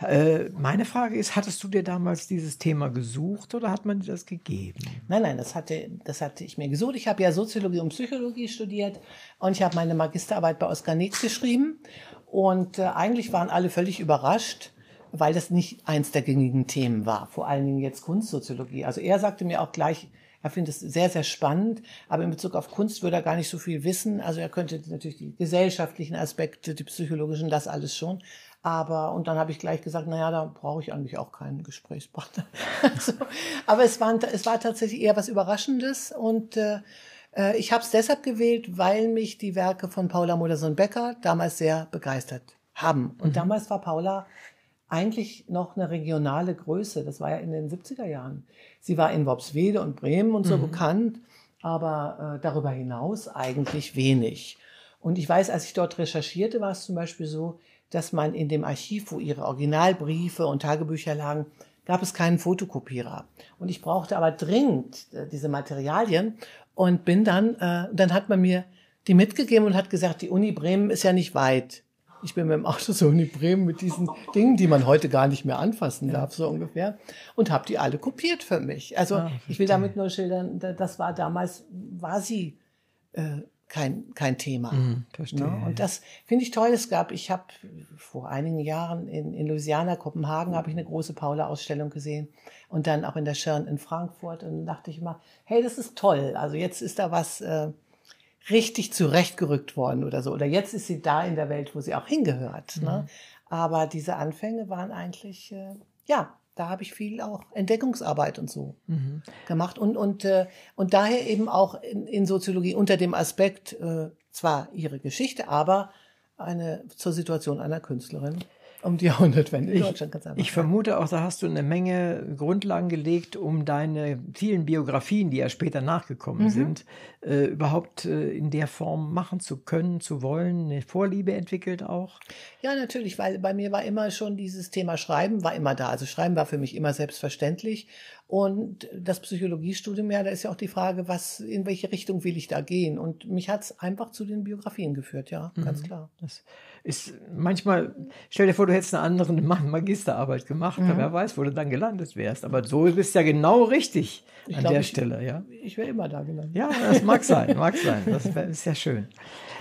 Äh, meine Frage ist, hattest du dir damals dieses Thema gesucht oder hat man dir das gegeben? Nein, nein, das hatte, das hatte ich mir gesucht. Ich habe ja Soziologie und Psychologie studiert und ich habe meine Magisterarbeit bei Oskar Nix geschrieben. Und äh, eigentlich waren alle völlig überrascht, weil das nicht eins der gängigen Themen war. Vor allen Dingen jetzt Kunstsoziologie. Also er sagte mir auch gleich, er findet es sehr, sehr spannend, aber in Bezug auf Kunst würde er gar nicht so viel wissen. Also er könnte natürlich die gesellschaftlichen Aspekte, die psychologischen, das alles schon. Aber, und dann habe ich gleich gesagt, na ja, da brauche ich eigentlich auch keinen Gesprächspartner. also, aber es war, es war tatsächlich eher was Überraschendes und äh, äh, ich habe es deshalb gewählt, weil mich die Werke von Paula Modersohn-Becker damals sehr begeistert haben. Und damals war Paula eigentlich noch eine regionale Größe. Das war ja in den 70er Jahren. Sie war in Worpswede und Bremen und so bekannt, aber äh, darüber hinaus eigentlich wenig. Und ich weiß, als ich dort recherchierte, war es zum Beispiel so, dass man in dem Archiv, wo ihre Originalbriefe und Tagebücher lagen, gab es keinen Fotokopierer. Und ich brauchte aber dringend äh, diese Materialien und bin dann, äh, dann hat man mir die mitgegeben und hat gesagt, die Uni Bremen ist ja nicht weit. Ich bin mit dem Auto zur Uni Bremen mit diesen Dingen, die man heute gar nicht mehr anfassen darf, so ungefähr, und habe die alle kopiert für mich. Also Ah, ich will damit nur schildern, da- das war damals, war sie äh, kein, kein Thema. Mhm, verstehe, Ne? Und das finde ich toll. Es gab, ich habe vor einigen Jahren in, in Louisiana, Kopenhagen, habe ich eine große Paula-Ausstellung gesehen und dann auch in der Schirn in Frankfurt. Und dachte ich mal, hey, das ist toll. Also jetzt ist da was äh, richtig zurechtgerückt worden oder so. Oder jetzt ist sie da in der Welt, wo sie auch hingehört. Ne? Aber diese Anfänge waren eigentlich, äh, ja, da habe ich viel auch Entdeckungsarbeit und so gemacht. Und und äh, und daher eben auch in, in Soziologie unter dem Aspekt äh, zwar ihre Geschichte, aber eine zur Situation einer Künstlerin um die Deutschland ganz einfach. Ich vermute auch, da hast du eine Menge Grundlagen gelegt, um deine vielen Biografien, die ja später nachgekommen sind, äh, überhaupt äh, in der Form machen zu können, zu wollen, eine Vorliebe entwickelt auch. Ja, natürlich, weil bei mir war immer schon dieses Thema Schreiben war immer da. Also Schreiben war für mich immer selbstverständlich. Und das Psychologiestudium, ja, da ist ja auch die Frage, was, in welche Richtung will ich da gehen? Und mich hat's einfach zu den Biografien geführt, ja, ganz klar. Das ist manchmal, stell dir vor, du hättest eine andere Ma- Magisterarbeit gemacht, wer weiß, wo du dann gelandet wärst. Aber so bist du ja genau richtig Ich an glaub, der ich- Stelle, ja. Ich wäre immer da gelandet. Ja, das mag sein, mag sein. Das wär- ist ja schön.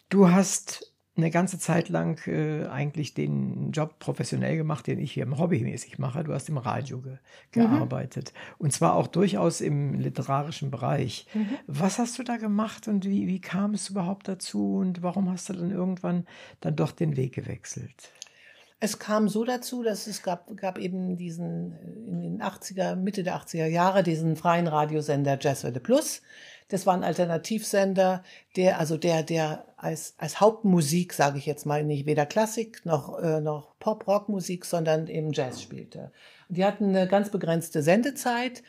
Du hast eine ganze Zeit lang äh, eigentlich den Job professionell gemacht, den ich hier hobbymäßig mache. Du hast im Radio ge gearbeitet und zwar auch durchaus im literarischen Bereich. Was hast du da gemacht und wie, wie kam es überhaupt dazu und warum hast du dann irgendwann dann doch den Weg gewechselt? Es kam so dazu, dass es gab, gab eben diesen, äh, in den 80er, Mitte der 80er Jahre, diesen freien Radiosender Jazzwelle Plus. Das war ein Alternativsender, der, also der, der als, als Hauptmusik, sage ich jetzt mal, nicht weder Klassik noch, äh, noch Pop-Rock-Musik, sondern eben Jazz spielte. Die hatten eine ganz begrenzte Sendezeit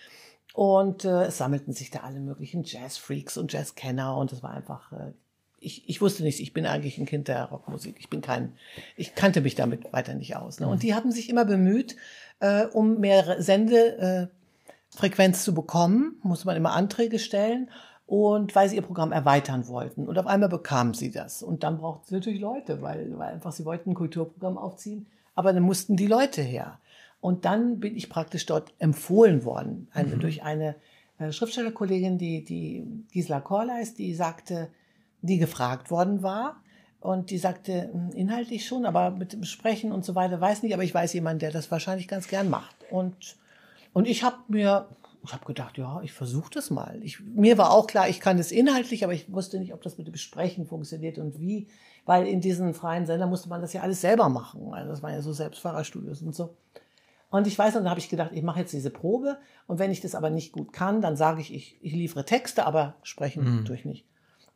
und äh, es sammelten sich da alle möglichen Jazz-Freaks und Jazz-Kenner und es war einfach äh, ich, ich wusste nicht, ich bin eigentlich ein Kind der Rockmusik. Ich bin kein, ich kannte mich damit weiter nicht aus. Ne? Und die haben sich immer bemüht, äh, um mehr Sendefrequenz zu bekommen, musste man immer Anträge stellen und weil sie ihr Programm erweitern wollten. Und auf einmal bekamen sie das. Und dann brauchten sie natürlich Leute, weil, weil einfach sie wollten ein Kulturprogramm aufziehen, aber dann mussten die Leute her. Und dann bin ich praktisch dort empfohlen worden eine, mhm. durch eine äh, Schriftstellerkollegin, die, die Gisela Korleis, die sagte, die gefragt worden war. Und die sagte, hm, inhaltlich schon, aber mit dem Sprechen und so weiter weiß nicht, aber ich weiß jemanden, der das wahrscheinlich ganz gern macht. Und, und ich habe mir, ich habe gedacht, ja, ich versuche das mal. Ich, mir war auch klar, ich kann das inhaltlich, aber ich wusste nicht, ob das mit dem Sprechen funktioniert und wie, weil in diesen freien Sendern musste man das ja alles selber machen. Also das waren ja so Selbstfahrerstudios und so. Und ich weiß, und dann habe ich gedacht, ich mache jetzt diese Probe und wenn ich das aber nicht gut kann, dann sage ich, ich, ich liefere Texte, aber sprechen mhm. tue ich nicht.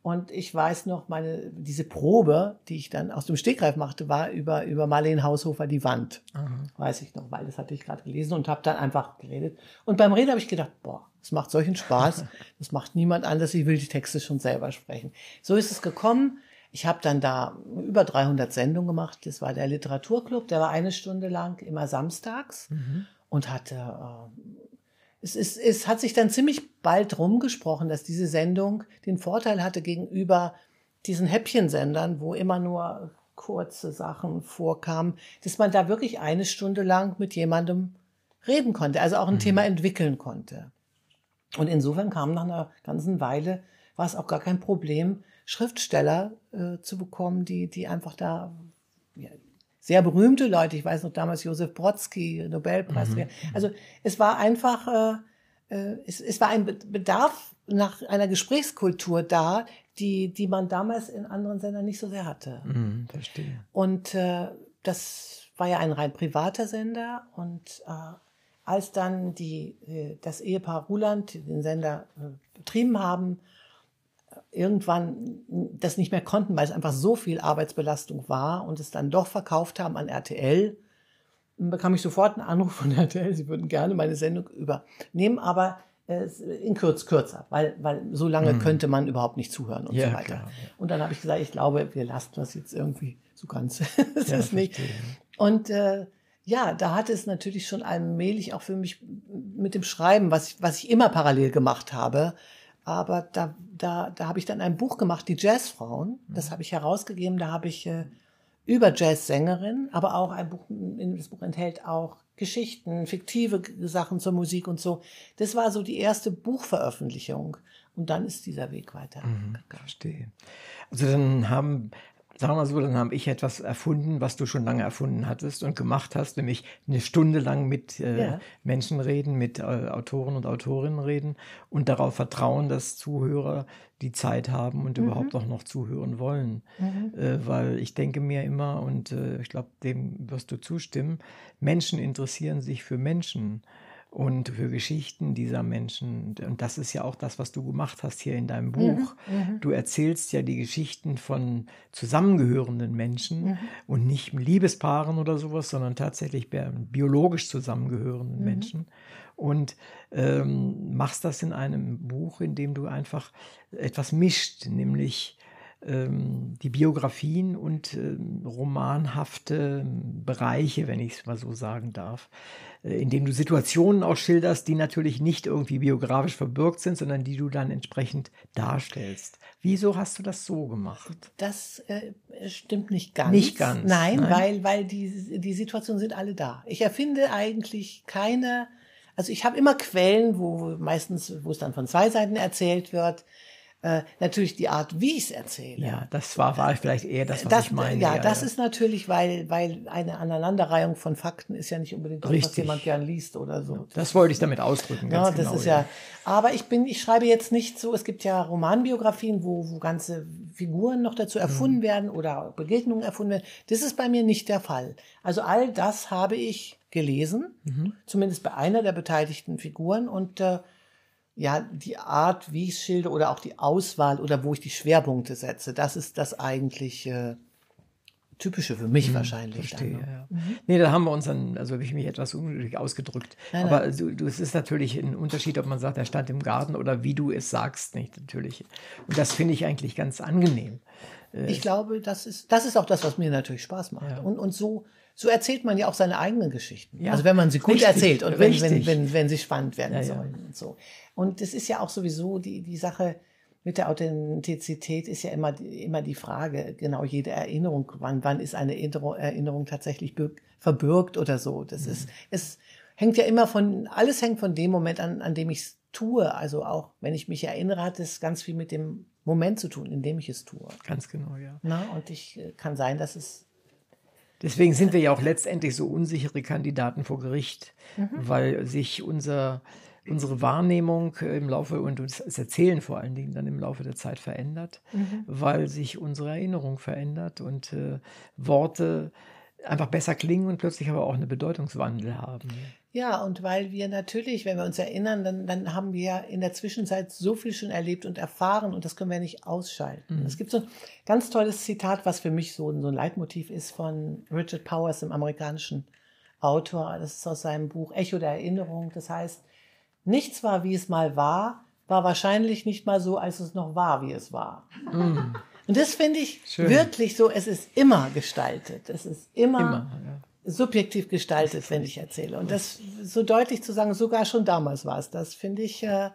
Und ich weiß noch, meine, diese Probe, die ich dann aus dem Stegreif machte, war über, über Marlene Haushofer die Wand. Mhm. Weiß ich noch, weil das hatte ich gerade gelesen und habe dann einfach geredet. Und beim Reden habe ich gedacht, boah, das macht solchen Spaß. Das macht niemand anders. Ich will die Texte schon selber sprechen. So ist es gekommen. Ich habe dann da über 300 Sendungen gemacht. Das war der Literaturclub, der war eine Stunde lang immer samstags mhm. und hatte. Es, ist, es hat sich dann ziemlich bald rumgesprochen, dass diese Sendung den Vorteil hatte gegenüber diesen Häppchensendern, wo immer nur kurze Sachen vorkamen, dass man da wirklich eine Stunde lang mit jemandem reden konnte, also auch ein mhm. Thema entwickeln konnte. Und insofern kam nach einer ganzen Weile, war es auch gar kein Problem, Schriftsteller äh, zu bekommen, die, die einfach da ja, sehr berühmte Leute, ich weiß noch damals Josef Brodsky, Nobelpreisträger. Mhm. Also es war einfach, äh, äh, es, es war ein Bedarf nach einer Gesprächskultur da, die, die man damals in anderen Sendern nicht so sehr hatte. Mhm, verstehe. Und äh, das war ja ein rein privater Sender und äh, als dann die, äh, das Ehepaar Ruland den Sender äh, betrieben haben, irgendwann das nicht mehr konnten, weil es einfach so viel Arbeitsbelastung war und es dann doch verkauft haben an RTL, bekam ich sofort einen Anruf von RTL, sie würden gerne meine Sendung übernehmen, aber äh, in kürz, kürzer, weil, weil so lange mhm. könnte man überhaupt nicht zuhören und ja, so weiter. Klar, ja. Und dann habe ich gesagt, ich glaube, wir lassen das jetzt irgendwie so ganz. das ja, ist nicht. Verstehe. Und äh, ja, da hat es natürlich schon allmählich auch für mich mit dem Schreiben, was ich, was ich immer parallel gemacht habe, aber da, da, da habe ich dann ein Buch gemacht, die Jazzfrauen. Das mhm. habe ich herausgegeben. Da habe ich äh, über Jazzsängerin, aber auch ein Buch, das Buch enthält auch Geschichten, fiktive Sachen zur Musik und so. Das war so die erste Buchveröffentlichung. Und dann ist dieser Weg weitergegangen. Mhm, verstehe. Also dann haben sagen wir mal so, dann habe ich etwas erfunden, was du schon lange erfunden hattest und gemacht hast, nämlich eine Stunde lang mit äh, ja. Menschen reden, mit äh, Autoren und Autorinnen reden und darauf vertrauen, dass Zuhörer die Zeit haben und mhm. überhaupt auch noch zuhören wollen. Mhm. Äh, weil ich denke mir immer, und äh, ich glaube, dem wirst du zustimmen, Menschen interessieren sich für Menschen und für Geschichten dieser Menschen. Und das ist ja auch das, was du gemacht hast hier in deinem mhm, Buch. Mhm, du erzählst ja die Geschichten von zusammengehörenden Menschen mhm. und nicht Liebespaaren oder sowas, sondern tatsächlich biologisch zusammengehörenden mhm. Menschen. Und ähm, machst das in einem Buch, in dem du einfach etwas mischt, nämlich ähm, die Biografien und ähm, romanhafte Bereiche, wenn ich es mal so sagen darf, äh, in dem du Situationen auch schilderst, die natürlich nicht irgendwie biografisch verbirgt sind, sondern die du dann entsprechend darstellst. Wieso hast du das so gemacht? Das äh, stimmt nicht ganz. Nicht ganz. Nein, Nein, weil, weil die, die Situationen sind alle da. Ich erfinde eigentlich keine, also ich habe immer Quellen, wo meistens, wo es dann von zwei Seiten erzählt wird äh, natürlich die Art, wie ich es erzähle. Ja, das war, war vielleicht eher das, was das, ich meine. Ja, ja das ja. ist natürlich, weil, weil eine Aneinanderreihung von Fakten ist ja nicht unbedingt das, was jemand gern liest oder so. Das, das wollte ich damit ausdrücken. ja, das genau, ist ja. Aber ich bin, ich schreibe jetzt nicht so, es gibt ja Romanbiografien, wo, wo ganze Figuren noch dazu erfunden mhm. werden oder Begegnungen erfunden werden. Das ist bei mir nicht der Fall. Also all das habe ich gelesen, mhm. zumindest bei einer der beteiligten Figuren und äh, ja, die Art, wie ich es schilde oder auch die Auswahl oder wo ich die Schwerpunkte setze, das ist das eigentlich, äh, typische für mich wahrscheinlich. Verstehe, dann, ne? ja. Nee, da haben wir uns dann, also habe ich mich etwas unglücklich ausgedrückt. Nein, Aber du, du, es ist natürlich ein Unterschied, ob man sagt, er stand im Garten oder wie du es sagst, nicht natürlich. Und das finde ich eigentlich ganz angenehm. Ich glaube, das ist, das ist auch das, was mir natürlich Spaß macht. Ja. Und, und so, so erzählt man ja auch seine eigenen Geschichten. Ja, also wenn man sie gut richtig, erzählt und wenn, wenn, wenn, wenn sie spannend werden Ja, ja. sollen und so. Und es ist ja auch sowieso die, die Sache mit der Authentizität ist ja immer, die- immer die Frage, genau jede Erinnerung, wann, wann ist eine Erinnerung, Erinnerung tatsächlich verbürgt oder so. Das Mhm. ist, es hängt ja immer von, alles hängt von dem Moment an, an dem ich es tue. Also auch, wenn ich mich erinnere, hat es ganz viel mit dem Moment zu tun, in dem ich es tue. Ganz genau, ja. Na, und ich äh, kann sein, dass es Deswegen sind wir ja auch letztendlich so unsichere Kandidaten vor Gericht, Mhm. weil sich unser, unsere Wahrnehmung äh, im Laufe und das das Erzählen vor allen Dingen dann im Laufe der Zeit verändert, Mhm. weil sich unsere Erinnerung verändert und äh, Worte einfach besser klingen und plötzlich aber auch eine Bedeutungswandel haben. Ja, und weil wir natürlich, wenn wir uns erinnern, dann, dann haben wir in der Zwischenzeit so viel schon erlebt und erfahren und das können wir nicht ausschalten. Es gibt so ein ganz tolles Zitat, was für mich so, so ein Leitmotiv ist von Richard Powers, dem amerikanischen Autor. Das ist aus seinem Buch Echo der Erinnerung. Das heißt, nichts war, wie es mal war, war wahrscheinlich nicht mal so, als es noch war, wie es war. Und das finde ich Schön. wirklich so, es ist immer gestaltet. Es ist immer, Immer, ja. Subjektiv gestaltet, wenn ich erzähle. Und das so deutlich zu sagen, sogar schon damals war es, das finde ich, äh,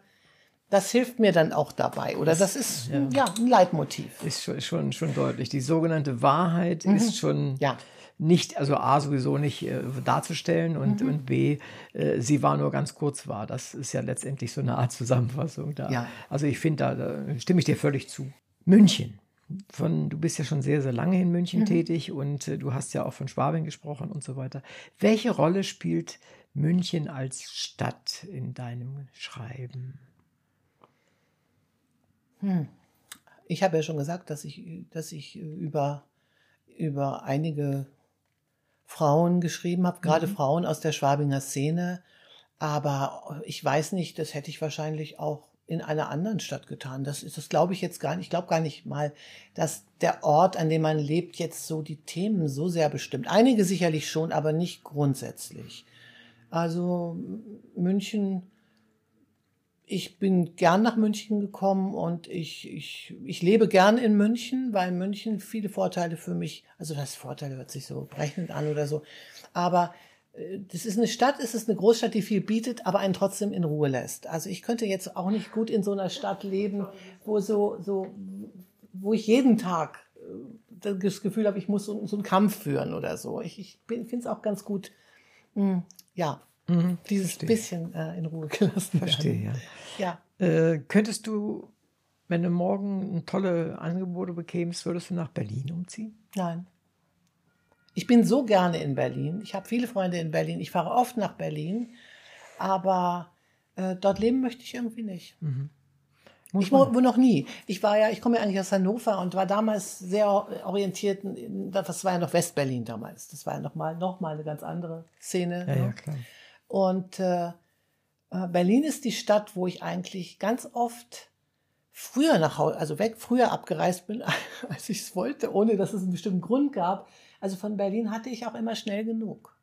das hilft mir dann auch dabei. Oder das ist ja, ein Leitmotiv. Ist schon, schon, schon deutlich. Die sogenannte Wahrheit ist schon Mhm. Ja. nicht, also A, sowieso nicht äh, darzustellen und, Mhm. und B, äh, sie war nur ganz kurz wahr. Das ist ja letztendlich so eine Art Zusammenfassung da. Ja. Also ich finde, da, da stimme ich dir völlig zu. München. Von, du bist ja schon sehr, sehr lange in München Mhm. tätig und äh, du hast ja auch von Schwabing gesprochen und so weiter. Welche Rolle spielt München als Stadt in deinem Schreiben? Ich habe ja schon gesagt, dass ich, dass ich über, über einige Frauen geschrieben habe, gerade Frauen aus der Schwabinger Szene. Aber ich weiß nicht, das hätte ich wahrscheinlich auch in einer anderen Stadt getan. Das ist, das glaube ich jetzt gar nicht. Ich glaube gar nicht mal, dass der Ort, an dem man lebt, jetzt so die Themen so sehr bestimmt. Einige sicherlich schon, aber nicht grundsätzlich. Also München, ich bin gern nach München gekommen und ich, ich, ich lebe gern in München, weil München viele Vorteile für mich, also das Vorteile hört sich so berechnend an oder so, aber das ist eine Stadt, es ist eine Großstadt, die viel bietet, aber einen trotzdem in Ruhe lässt. Also ich könnte jetzt auch nicht gut in so einer Stadt leben, wo so, so, wo ich jeden Tag äh, das Gefühl habe, ich muss so, so einen Kampf führen oder so. Ich, ich finde es auch ganz gut, mh, ja, dieses bisschen äh, in Ruhe gelassen werden. Verstehe, ja. Ja. Äh, könntest du, wenn du morgen tolle Angebote bekämst, würdest du nach Berlin umziehen? Nein. Ich bin so gerne in Berlin. Ich habe viele Freunde in Berlin. Ich fahre oft nach Berlin. Aber äh, dort leben möchte ich irgendwie nicht. Ich wo noch nie. Ich war ja, ich komme ja eigentlich aus Hannover und war damals sehr orientiert. in- Das war ja noch Westberlin damals. Das war ja noch mal, noch mal eine ganz andere Szene. Ja, ne? ja, klar. Und äh, äh, Berlin ist die Stadt, wo ich eigentlich ganz oft früher nach Hause, also weg, früher abgereist bin, als ich es wollte, ohne dass es einen bestimmten Grund gab. Also von Berlin hatte ich auch immer schnell genug.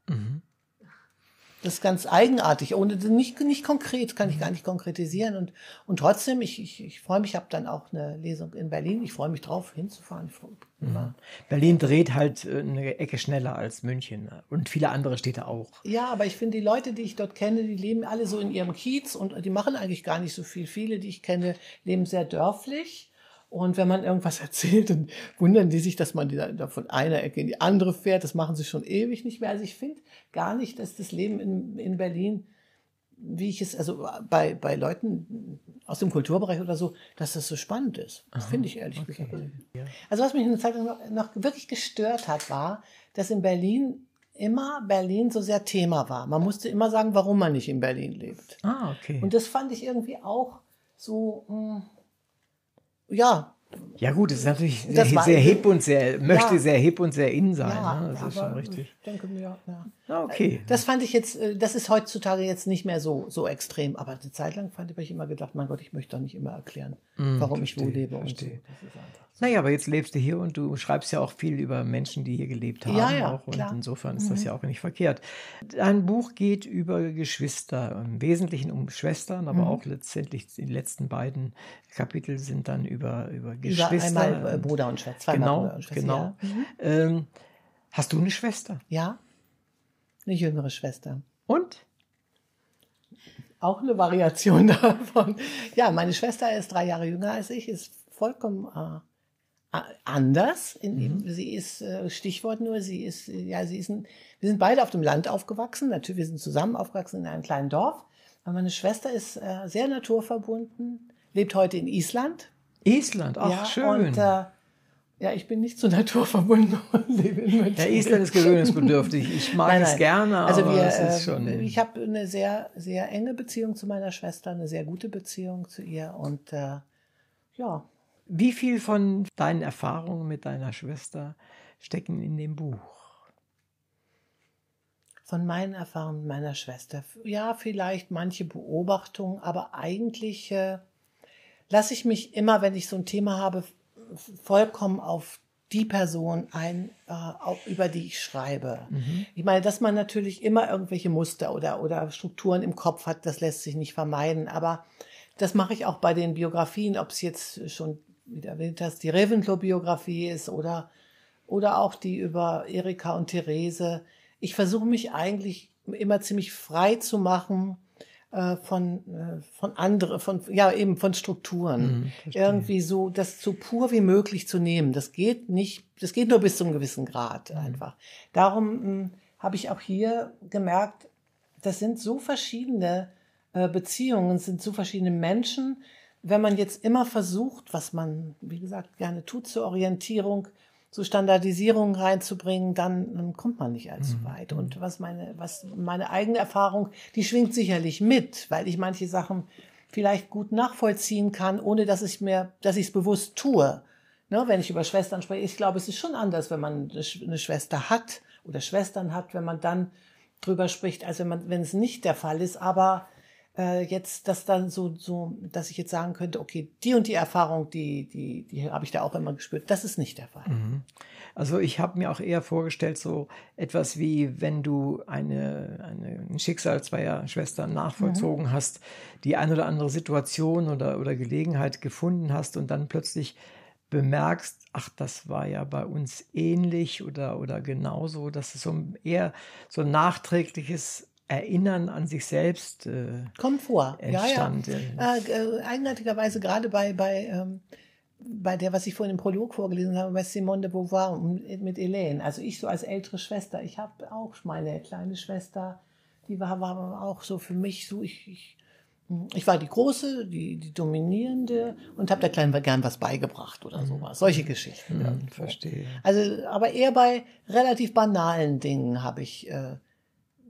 Das ist ganz eigenartig, ohne nicht, nicht konkret, kann ich gar nicht konkretisieren. Und, und trotzdem, ich, ich, ich freue mich, ich habe dann auch eine Lesung in Berlin. Ich freue mich drauf, hinzufahren. Immer. Berlin dreht halt äh, eine Ecke schneller als München äh, und viele andere Städte auch. Ja, aber ich finde, die Leute, die ich dort kenne, die leben alle so in ihrem Kiez und die machen eigentlich gar nicht so viel. Viele, die ich kenne, leben sehr dörflich. Und wenn man irgendwas erzählt, dann wundern die sich, dass man die da von einer Ecke in die andere fährt. Das machen sie schon ewig nicht mehr. Also ich finde gar nicht, dass das Leben in, in Berlin, wie ich es, also bei, bei Leuten aus dem Kulturbereich oder so, dass das so spannend ist. Das finde ich ehrlich gesagt. Also was mich eine Zeit lang noch, noch wirklich gestört hat, war, dass in Berlin immer Berlin so sehr Thema war. Man musste immer sagen, warum man nicht in Berlin lebt. Ah, okay. Und das fand ich irgendwie auch so, mh, ja, ja gut, es ist natürlich sehr, Das war- sehr hip und sehr, möchte Ja. sehr hip und sehr in sein. ja, ne? Das ist schon richtig. Ich denke mir, ja. Ja, okay. Das fand ich jetzt, äh, das ist heutzutage jetzt nicht mehr so, so extrem. Aber eine Zeit lang fand ich, hab ich immer gedacht, mein Gott, ich möchte doch nicht immer erklären, warum ich wo verstehe, lebe und so. verstehe. Das ist einfach. Naja, aber jetzt lebst du hier und du schreibst ja auch viel über Menschen, die hier gelebt haben. Ja, ja, auch. Und klar. insofern ist das ja auch nicht verkehrt. Dein Buch geht über Geschwister, im Wesentlichen um Schwestern, aber auch letztendlich die letzten beiden Kapitel sind dann über, über Geschwister. einmal äh, Bruder und Schwester, genau, Bruder und Schwester, genau. ja. Mhm. Ähm, hast du eine Schwester? Ja, eine jüngere Schwester. Und? Auch eine Variation davon. Ja, meine Schwester ist drei Jahre jünger als ich, ist vollkommen äh, anders. In, Sie ist äh, Stichwort nur, sie ist äh, ja, sie ist ein, wir sind beide auf dem Land aufgewachsen. Natürlich, wir sind zusammen aufgewachsen in einem kleinen Dorf. Aber meine Schwester ist äh, sehr naturverbunden, lebt heute in Island. Island, ach ja, schön. Und äh, ja, ich bin nicht so naturverbunden und lebe in München. ja, Island ist gewöhnungsbedürftig. Ich mag Nein, es nein. gerne, aber also wir, es ist äh, schon. ich habe eine sehr, sehr enge Beziehung zu meiner Schwester, eine sehr gute Beziehung zu ihr und äh, ja, Wie viel von deinen Erfahrungen mit deiner Schwester stecken in dem Buch? von meinen Erfahrungen mit meiner Schwester. Ja, vielleicht manche Beobachtungen, aber eigentlich äh, lasse ich mich immer, wenn ich so ein Thema habe, vollkommen auf die Person ein, äh, über die ich schreibe. Ich meine, dass man natürlich immer irgendwelche Muster oder, oder Strukturen im Kopf hat, das lässt sich nicht vermeiden. Aber das mache ich auch bei den Biografien, ob es jetzt schon, wie du erwähnt hast, die Ravenclaw-Biografie ist oder, oder auch die über Erika und Therese. Ich versuche mich eigentlich immer ziemlich frei zu machen äh, von, äh, von andere, von, ja, eben von Strukturen. Irgendwie so, das so pur wie möglich zu nehmen. Das geht nicht, das geht nur bis zu einem gewissen Grad einfach. Darum mh, habe ich auch hier gemerkt, das sind so verschiedene äh, Beziehungen, sind so verschiedene Menschen. Wenn man jetzt immer versucht, was man, wie gesagt, gerne tut zur Orientierung, so Standardisierung reinzubringen, dann, dann kommt man nicht allzu weit. Und was meine, was meine eigene Erfahrung, die schwingt sicherlich mit, weil ich manche Sachen vielleicht gut nachvollziehen kann, ohne dass ich mir, dass ich es bewusst tue. Ne, wenn ich über Schwestern spreche, ich glaube, es ist schon anders, wenn man eine Schwester hat oder Schwestern hat, wenn man dann drüber spricht, als wenn man, wenn es nicht der Fall ist. Aber äh, jetzt, dass dann so, so, dass ich jetzt sagen könnte, okay, die und die Erfahrung, die, die, die habe ich da auch immer gespürt. Das ist nicht der Fall. Also ich habe mir auch eher vorgestellt, so etwas wie, wenn du eine, eine, ein Schicksal zweier Schwestern nachvollzogen hast, die ein oder andere Situation oder, oder Gelegenheit gefunden hast und dann plötzlich bemerkst, ach, das war ja bei uns ähnlich oder, oder genauso, dass es so ein- eher so ein nachträgliches Erinnern an sich selbst äh, Kommt vor. entstand. Ja, ja. Äh, äh, eigenartigerweise gerade bei, bei, ähm, bei der, was ich vorhin im Prolog vorgelesen habe, bei Simone de Beauvoir mit Helene. Also ich so als ältere Schwester, ich habe auch meine kleine Schwester, die war, war auch so für mich so, ich, ich, ich war die Große, die, die Dominierende und habe der Kleinen gern was beigebracht oder sowas. Solche Geschichten. irgendwo. verstehe. Also, aber eher bei relativ banalen Dingen habe ich äh,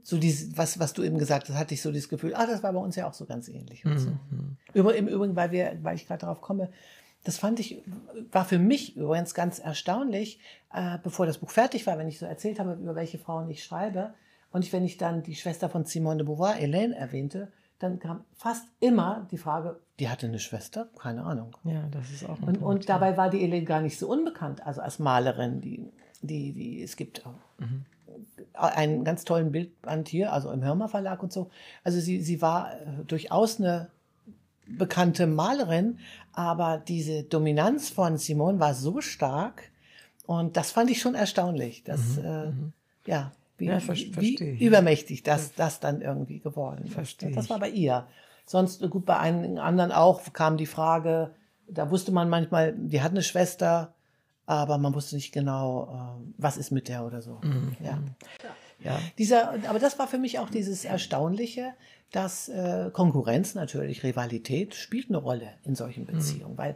so dieses, was, was du eben gesagt hast, hatte ich so dieses Gefühl, ah, das war bei uns ja auch so ganz ähnlich. Und so. Über, Im Übrigen, weil wir, weil ich gerade darauf komme, das fand ich, war für mich übrigens ganz erstaunlich, äh, bevor das Buch fertig war, wenn ich so erzählt habe, über welche Frauen ich schreibe. Und ich, wenn ich dann die Schwester von Simone de Beauvoir, Hélène, erwähnte, dann kam fast immer die Frage, die hatte eine Schwester? Keine Ahnung. Ja, das ist auch ein Und, Punkt. und dabei war die Helene gar nicht so unbekannt, also als Malerin. Die, die, die, es gibt einen ganz tollen Bildband hier, also im Hörmer Verlag und so. Also sie, sie war äh, durchaus eine bekannte Malerin, aber diese Dominanz von Simone war so stark und das fand ich schon erstaunlich, dass, äh, ja, wie, Ja, ver- wie übermächtig das, das dann irgendwie geworden ist. Verstehe Das war bei ihr. Sonst, gut, bei einigen anderen auch kam die Frage, da wusste man manchmal, die hat eine Schwester, aber man wusste nicht genau, äh, was ist mit der oder so. Ja. ja. Dieser, aber das war für mich auch dieses Erstaunliche, dass äh, Konkurrenz natürlich, Rivalität spielt eine Rolle in solchen Beziehungen, weil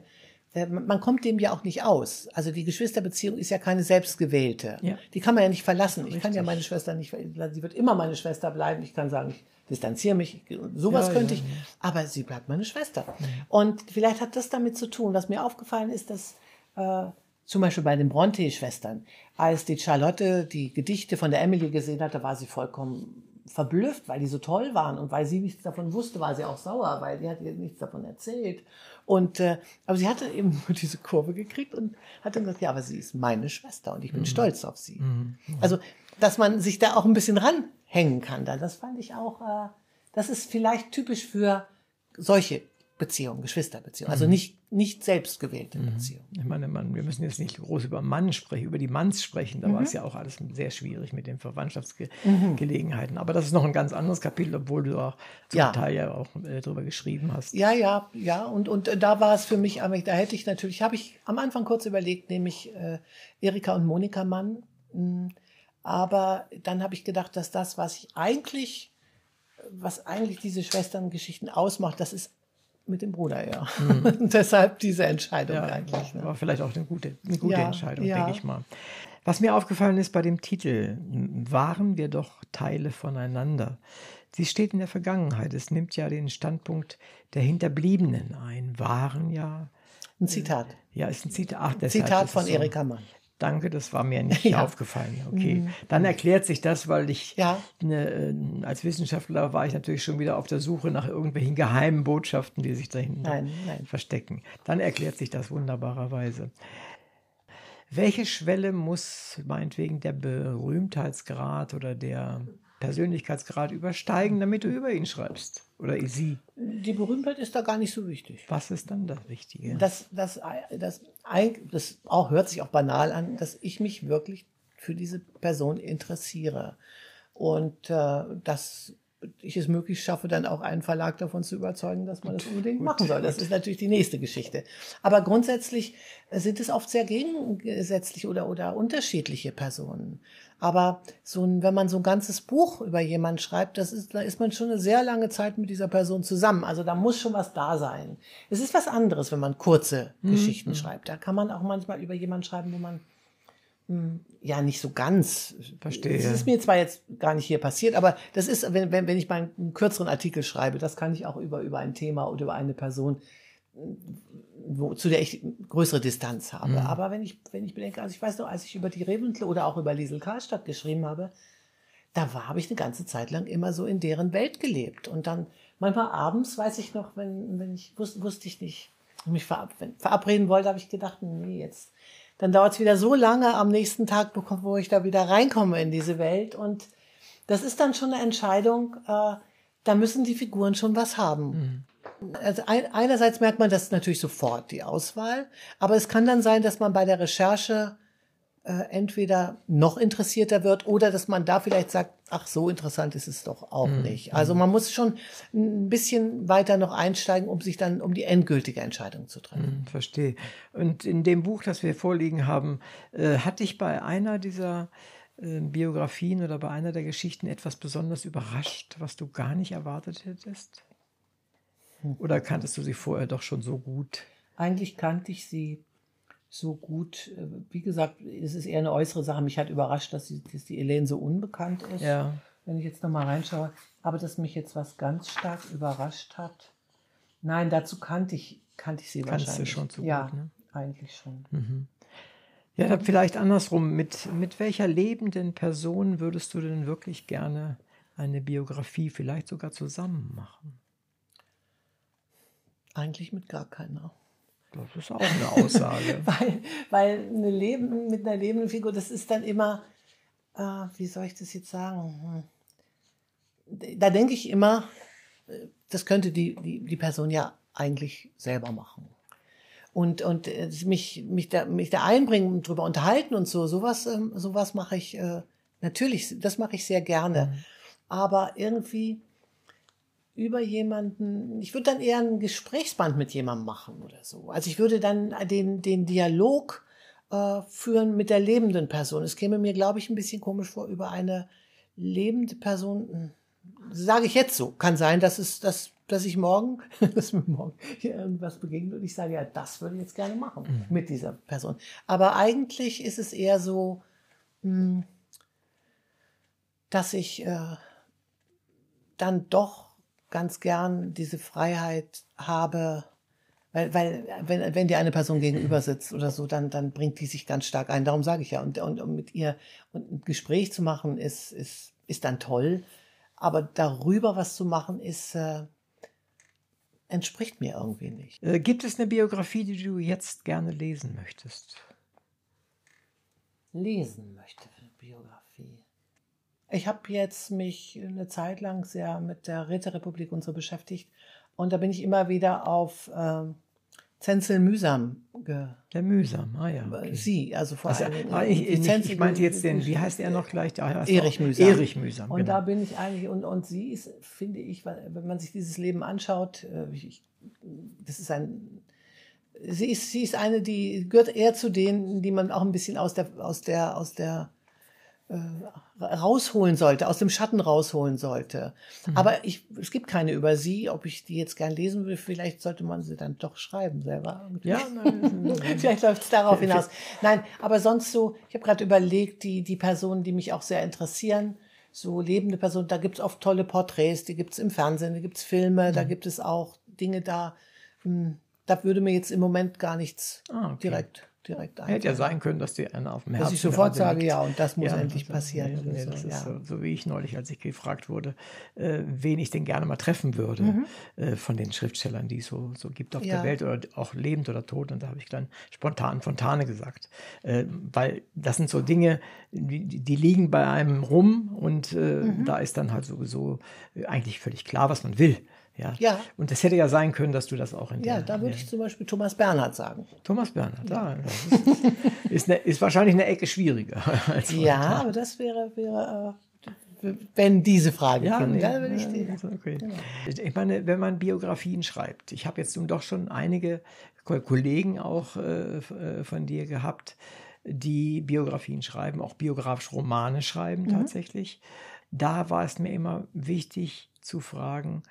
äh, man kommt dem ja auch nicht aus. Also die Geschwisterbeziehung ist ja keine selbstgewählte. Ja. Die kann man ja nicht verlassen. Ich kann ja meine Schwester nicht, ver- sie wird immer meine Schwester bleiben. Ich kann sagen, ich distanziere mich, sowas Ja, könnte ich, aber sie bleibt meine Schwester. Und vielleicht hat das damit zu tun, was mir aufgefallen ist, dass äh, zum Beispiel bei den Bronte-Schwestern, als die Charlotte die Gedichte von der Emily gesehen hatte, war sie vollkommen verblüfft, weil die so toll waren und weil sie nichts davon wusste, war sie auch sauer, weil die hat ihr nichts davon erzählt. Und äh, aber sie hatte eben nur diese Kurve gekriegt und hat dann gesagt, ja, aber sie ist meine Schwester und ich bin stolz auf sie. Also, dass man sich da auch ein bisschen ranhängen kann, da, das fand ich auch, äh, das ist vielleicht typisch für solche Beziehungen, Geschwisterbeziehungen, also nicht nicht selbstgewählte Beziehungen. Ich meine, man, wir müssen jetzt nicht groß über Mann sprechen, über die Manns sprechen. Da war es ja auch alles sehr schwierig mit den Verwandtschaftsgelegenheiten. Aber das ist noch ein ganz anderes Kapitel, obwohl du auch zum Ja. Teil ja auch äh, drüber geschrieben hast. Ja, ja, ja. Und, und äh, da war es für mich, aber da hätte ich natürlich, habe ich am Anfang kurz überlegt, nämlich äh, Erika und Monika Mann. Mm, Aber dann habe ich gedacht, dass das, was ich eigentlich, was eigentlich diese Schwesterngeschichten ausmacht, das ist mit dem Bruder, ja. Und deshalb diese Entscheidung Ja, eigentlich. Ne? war vielleicht auch eine gute, eine gute Ja, Entscheidung, ja. denke ich mal. Was mir aufgefallen ist bei dem Titel, waren wir doch Teile voneinander. Sie steht in der Vergangenheit. Es nimmt ja den Standpunkt der Hinterbliebenen ein. Waren ja, Ein Zitat. ja, ist ein Zitat. Ach, Zitat von so. Erika Mann. Danke, das war mir nicht Ja. Mhm. aufgefallen. Okay, dann erklärt sich das, weil ich Ja. ne, äh, als Wissenschaftler war ich natürlich schon wieder auf der Suche nach irgendwelchen geheimen Botschaften, die sich dahinter verstecken. Dann erklärt sich das wunderbarerweise. Welche Schwelle muss meinetwegen der Berühmtheitsgrad oder der Persönlichkeitsgrad übersteigen, damit du über ihn schreibst? Oder sie? Die Berühmtheit ist da gar nicht so wichtig. Was ist dann das Wichtige? das, das, das, das auch hört sich auch banal an, dass ich mich wirklich für diese Person interessiere und äh, dass ich es möglichst schaffe, dann auch einen Verlag davon zu überzeugen, dass man das unbedingt machen soll. Das ist natürlich die nächste Geschichte. Aber grundsätzlich sind es oft sehr gegensätzliche oder, oder unterschiedliche Personen. Aber so ein, wenn man so ein ganzes Buch über jemanden schreibt, das ist, da ist man schon eine sehr lange Zeit mit dieser Person zusammen. Also da muss schon was da sein. Es ist was anderes, wenn man kurze Geschichten schreibt. Da kann man auch manchmal über jemanden schreiben, wo man hm, ja nicht so ganz Verstehe. Das ist mir zwar jetzt gar nicht hier passiert, aber das ist, wenn, wenn, wenn ich mal einen kürzeren Artikel schreibe, das kann ich auch über, über ein Thema oder über eine Person, wo, zu der ich größere Distanz habe. Aber wenn ich, wenn ich bedenke, also ich weiß noch, als ich über die Reventle oder auch über Liesel Karlstadt geschrieben habe, da war, habe ich eine ganze Zeit lang immer so in deren Welt gelebt. Und dann manchmal abends, weiß ich noch, wenn, wenn ich wusste, wusste ich nicht, mich verab, verabreden wollte, habe ich gedacht, nee, jetzt, dann dauert es wieder so lange am nächsten Tag, wo ich da wieder reinkomme in diese Welt. Und das ist dann schon eine Entscheidung, äh, da müssen die Figuren schon was haben. Also ein, einerseits merkt man das natürlich sofort, die Auswahl, aber es kann dann sein, dass man bei der Recherche äh, entweder noch interessierter wird oder dass man da vielleicht sagt, ach, so interessant ist es doch auch nicht. Also man muss schon ein bisschen weiter noch einsteigen, um sich dann um die endgültige Entscheidung zu treffen. Hm, Verstehe. Und in dem Buch, das wir vorliegen haben, äh, hat dich bei einer dieser äh, Biografien oder bei einer der Geschichten etwas besonders überrascht, was du gar nicht erwartet hättest? Oder kanntest du sie vorher doch schon so gut? Eigentlich kannte ich sie so gut. Äh, Wie gesagt, es ist eher eine äußere Sache. Mich hat überrascht, dass, sie, dass die Elaine so unbekannt ist. Ja. Wenn ich jetzt nochmal reinschaue. Aber dass mich jetzt was ganz stark überrascht hat. Nein, dazu kannte ich, kannte ich sie Kannst du wahrscheinlich. schon so ja, gut, ne? eigentlich schon. Ja, dann vielleicht andersrum. Mit, mit welcher lebenden Person würdest du denn wirklich gerne eine Biografie vielleicht sogar zusammen machen? Eigentlich mit gar keiner. Das ist auch eine Aussage. Weil, weil eine Leben, mit einer lebenden Figur, das ist dann immer, äh, wie soll ich das jetzt sagen? Hm. Da denke ich immer, äh, das könnte die, die, die Person ja eigentlich selber machen. Und, und äh, mich, mich, da, mich da einbringen und drüber unterhalten und so, sowas, ähm, sowas mache ich äh, natürlich, das mache ich sehr gerne. Aber irgendwie über jemanden, ich würde dann eher ein Gesprächsband mit jemandem machen oder so. Also ich würde dann den, den Dialog äh, führen mit der lebenden Person. Es käme mir, glaube ich, ein bisschen komisch vor, über eine lebende Person, hm, sage ich jetzt so. Kann sein, dass es, dass, dass ich morgen, dass mir morgen irgendwas begegnet und ich sage, ja, das würde ich jetzt gerne machen mit dieser Person. Aber eigentlich ist es eher so, mh, dass ich äh, dann doch ganz gern diese Freiheit habe, weil, weil wenn, wenn dir eine Person gegenüber sitzt oder so, dann, dann bringt die sich ganz stark ein. Darum sage ich ja. Und, und, und mit ihr und ein Gespräch zu machen, ist, ist, ist dann toll. Aber darüber was zu machen, ist, äh, entspricht mir irgendwie nicht. Äh, gibt es eine Biografie, die du jetzt gerne lesen möchtest? Lesen möchte, Biografie. Ich habe jetzt mich eine Zeit lang sehr mit der Räterepublik und so beschäftigt. Und da bin ich immer wieder auf äh, Zenzel Mühsam. Ge Der Mühsam, ah ja. Okay. Sie, also vor also, allem. Ah, ich, ich, ich meinte jetzt den, wie heißt er noch gleich? Ah, Erich Mühsam. Erich Mühsam. Und genau. da bin ich eigentlich, und, und sie ist, finde ich, wenn man sich dieses Leben anschaut, äh, ich, das ist ein, sie ist, sie ist eine, die gehört eher zu denen, die man auch ein bisschen aus der, aus der, aus der, rausholen sollte, aus dem Schatten rausholen sollte. Mhm. Aber ich, es gibt keine über sie, ob ich die jetzt gern lesen will, vielleicht sollte man sie dann doch schreiben selber. Ja, vielleicht läuft es darauf hinaus. Nein, aber sonst so, ich habe gerade überlegt, die, die Personen, die mich auch sehr interessieren, so lebende Personen, da gibt es oft tolle Porträts, die gibt es im Fernsehen, da gibt es Filme, mhm. da gibt es auch Dinge da, hm, da würde mir jetzt im Moment gar nichts ah, okay. direkt direkt ein. Hätte ja sein können, dass die einer auf dem Herzen Dass ich sofort sage, ja, und das muss ja, endlich passieren. Nee, nee, das so, ist ja. so, so, wie ich neulich, als ich gefragt wurde, äh, wen ich denn gerne mal treffen würde mhm. äh, von den Schriftstellern, die es so, so gibt auf ja. der Welt oder auch lebend oder tot. Und da habe ich dann spontan Fontane gesagt. Äh, weil das sind so Dinge, die, die liegen bei einem rum und äh, mhm. da ist dann halt sowieso eigentlich völlig klar, was man will. Ja. ja. Und das hätte ja sein können, dass du das auch in Ja, da würde ich zum Beispiel Thomas Bernhard sagen. Thomas Bernhard, ja. ja ist, ist, eine, ist, wahrscheinlich eine Ecke schwieriger. Als ja, aber das wäre, wäre äh, wenn diese Frage ja, nee, dann würde ich die. Okay. Genau. Ich meine, wenn man Biografien schreibt, ich habe jetzt nun doch schon einige Kollegen auch äh, äh, von dir gehabt, die Biografien schreiben, auch biografische Romane schreiben mhm. tatsächlich. Da war es mir immer wichtig zu fragen,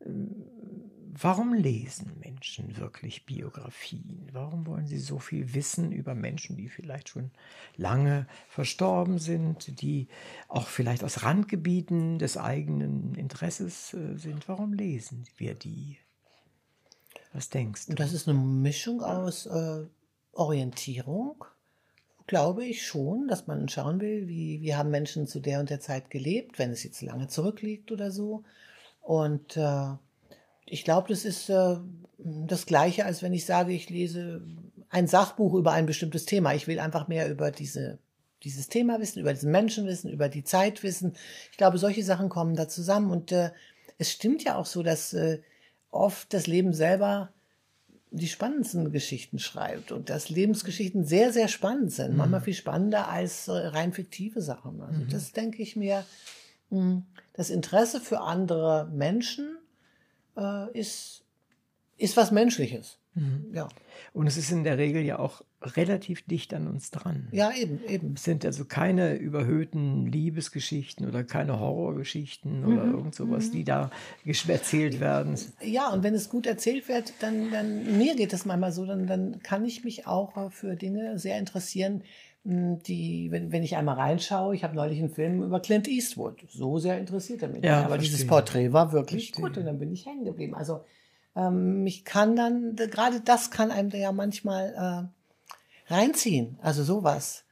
Warum lesen Menschen wirklich Biografien? Warum wollen sie so viel wissen über Menschen, die vielleicht schon lange verstorben sind, die auch vielleicht aus Randgebieten des eigenen Interesses äh, sind? Warum lesen wir die? Was denkst du? Das ist eine Mischung aus äh, Orientierung, glaube ich schon, dass man schauen will, wie, wie haben Menschen zu der und der Zeit gelebt, wenn es jetzt lange zurückliegt oder so und äh, ich glaube, das ist äh, das Gleiche, als wenn ich sage, ich lese ein Sachbuch über ein bestimmtes Thema. Ich will einfach mehr über diese, dieses Thema wissen, über diesen Menschen wissen, über die Zeit wissen. Ich glaube, solche Sachen kommen da zusammen. Und äh, es stimmt ja auch so, dass äh, oft das Leben selber die spannendsten Geschichten schreibt und dass Lebensgeschichten sehr, sehr spannend sind. Mhm. Manchmal viel spannender als äh, rein fiktive Sachen. Also mhm. das denke ich mir das Interesse für andere Menschen äh, ist, ist was Menschliches. Mhm. Ja. Und es ist in der Regel ja auch relativ dicht an uns dran. Ja, eben, eben. Es sind also keine überhöhten Liebesgeschichten oder keine Horrorgeschichten mhm. oder irgend sowas, mhm. die da erzählt werden. Ja, und wenn es gut erzählt wird, dann, dann mir geht das manchmal so, dann, dann kann ich mich auch für Dinge sehr interessieren, die, wenn, wenn ich einmal reinschaue, ich habe neulich einen Film über Clint Eastwood, so sehr interessiert er mich. Ja, aber verstehe. dieses Porträt war wirklich verstehe. gut und dann bin ich hängen geblieben. Also ähm, mich kann dann, gerade das kann einem ja manchmal äh, reinziehen, also sowas.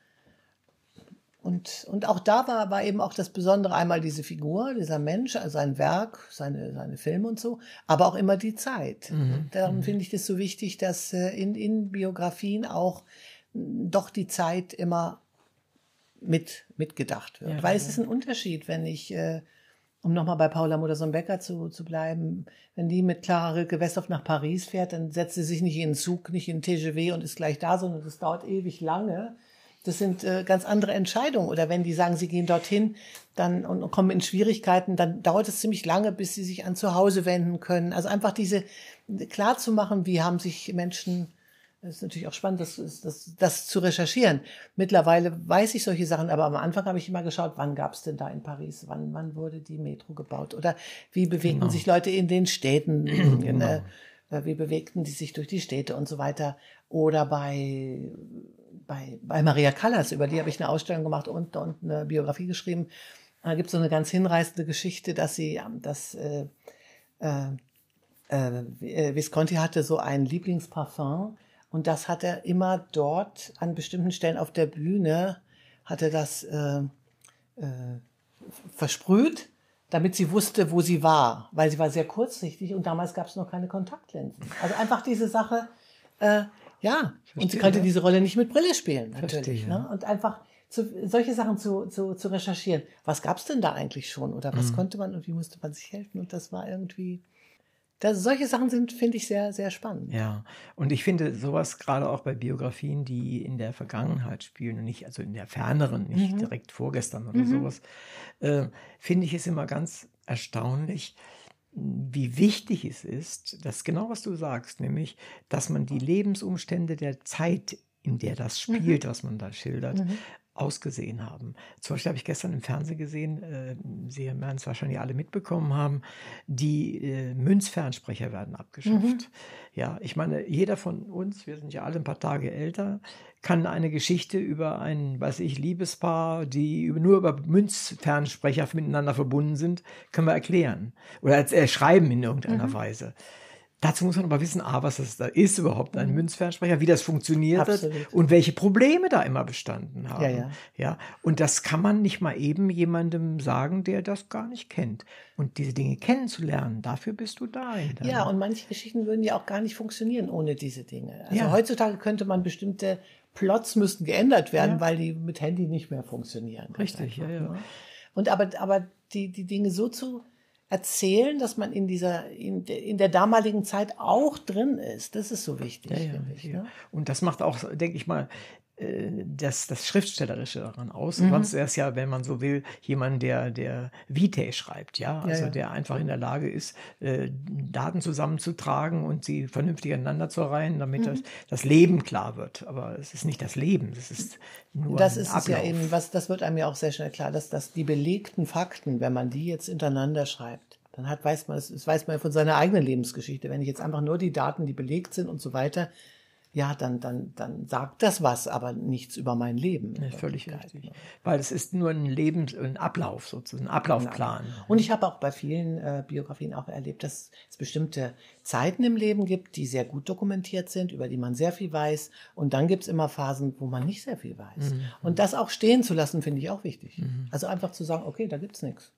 Und, und auch da war, war eben auch das Besondere einmal diese Figur, dieser Mensch, also sein Werk, seine, seine Filme und so, aber auch immer die Zeit. Mhm. Darum mhm. finde ich das so wichtig, dass äh, in, in Biografien auch doch die Zeit immer mit mitgedacht wird. Ja, Weil es ist ein Unterschied, wenn ich, äh, um nochmal bei Paula Modersohn-Becker zu, zu bleiben, wenn die mit Clara Rilke Westhoff nach Paris fährt, dann setzt sie sich nicht in den Zug, nicht in den TGV und ist gleich da, sondern das dauert ewig lange. Das sind äh, ganz andere Entscheidungen. Oder wenn die sagen, sie gehen dorthin dann und, und kommen in Schwierigkeiten, dann dauert es ziemlich lange, bis sie sich an zu Hause wenden können. Also einfach diese klar zu machen, wie haben sich Menschen es ist natürlich auch spannend, das, das, das zu recherchieren. Mittlerweile weiß ich solche Sachen, aber am Anfang habe ich immer geschaut, wann gab es denn da in Paris, wann, wann wurde die Metro gebaut oder wie bewegten genau. sich Leute in den Städten, genau. äh, wie bewegten die sich durch die Städte und so weiter. Oder bei, bei, bei Maria Callas, über die habe ich eine Ausstellung gemacht und, und eine Biografie geschrieben. Da gibt es so eine ganz hinreißende Geschichte, dass sie, dass äh, äh, äh, Visconti hatte so ein Lieblingsparfum, und das hat er immer dort an bestimmten Stellen auf der Bühne, hat er das äh, äh, versprüht damit sie wusste, wo sie war, weil sie war sehr kurzsichtig und damals gab es noch keine Kontaktlinsen. Also einfach diese Sache, äh, ja, und sie konnte diese Rolle nicht mit Brille spielen, natürlich. Verstehe. Ne? Und einfach zu, solche Sachen zu, zu, zu recherchieren. Was gab's denn da eigentlich schon oder was konnte man und wie musste man sich helfen? Und das war irgendwie, das, solche Sachen sind, finde ich, sehr, sehr spannend. Ja, und ich finde sowas gerade auch bei Biografien, die in der Vergangenheit spielen und nicht, also in der ferneren, nicht direkt vorgestern oder sowas, äh, finde ich es immer ganz erstaunlich, wie wichtig es ist, dass genau was du sagst, nämlich, dass man die Lebensumstände der Zeit, in der das spielt, was man da schildert, ausgesehen haben. Zum Beispiel habe ich gestern im Fernsehen gesehen, äh, Sie werden es wahrscheinlich alle mitbekommen haben, die äh, Münzfernsprecher werden abgeschafft. Ja, ich meine, jeder von uns, wir sind ja alle ein paar Tage älter, kann eine Geschichte über ein, weiß ich, Liebespaar, die nur über Münzfernsprecher miteinander verbunden sind, können wir erklären. Oder als, äh, schreiben in irgendeiner Mhm. Weise. Dazu muss man aber wissen, A, was das da ist überhaupt, ein Münzfernsprecher, wie das funktioniert hat Mhm. Und welche Probleme da immer bestanden haben. Ja, ja. ja. Und das kann man nicht mal eben jemandem sagen, der das gar nicht kennt. Und diese Dinge kennenzulernen, dafür bist du da. Ja, und manche Geschichten würden ja auch gar nicht funktionieren ohne diese Dinge. Also Ja. heutzutage könnte man bestimmte Plots müssten geändert werden, Ja. weil die mit Handy nicht mehr funktionieren. Richtig, ja, ja. ne? Und aber, aber die, die Dinge so zu erzählen, dass man in dieser, in, der- in der damaligen Zeit auch drin ist, das ist so wichtig, Ja, ja, finde ich. ja. Ne? Und das macht auch, denke ich mal, das, das Schriftstellerische daran aus. Mhm. Sonst wäre es ja, wenn man so will, jemand, der, der Vitae schreibt, ja, also ja. der einfach in der Lage ist, äh, Daten zusammenzutragen und sie vernünftig aneinander zu reihen, damit Mhm. das, das Leben klar wird. Aber es ist nicht das Leben, es ist nur Das ein ist es ja Ablauf. eben, was, das wird einem ja auch sehr schnell klar, dass, dass die belegten Fakten, wenn man die jetzt hintereinander schreibt, dann hat, weiß man, das das weiß man ja von seiner eigenen Lebensgeschichte. Wenn ich jetzt einfach nur die Daten, die belegt sind und so weiter, ja, dann, dann, dann sagt das was, aber nichts über mein Leben. Ja, völlig richtig. ne? Weil es ist nur ein Lebens-, ein Ablauf sozusagen, ein Ablaufplan. Und ich habe auch bei vielen äh, Biografien auch erlebt, dass es bestimmte Zeiten im Leben gibt, die sehr gut dokumentiert sind, über die man sehr viel weiß. Und dann gibt es immer Phasen, wo man nicht sehr viel weiß. Und das auch stehen zu lassen, finde ich auch wichtig. Also einfach zu sagen, okay, da gibt's nichts.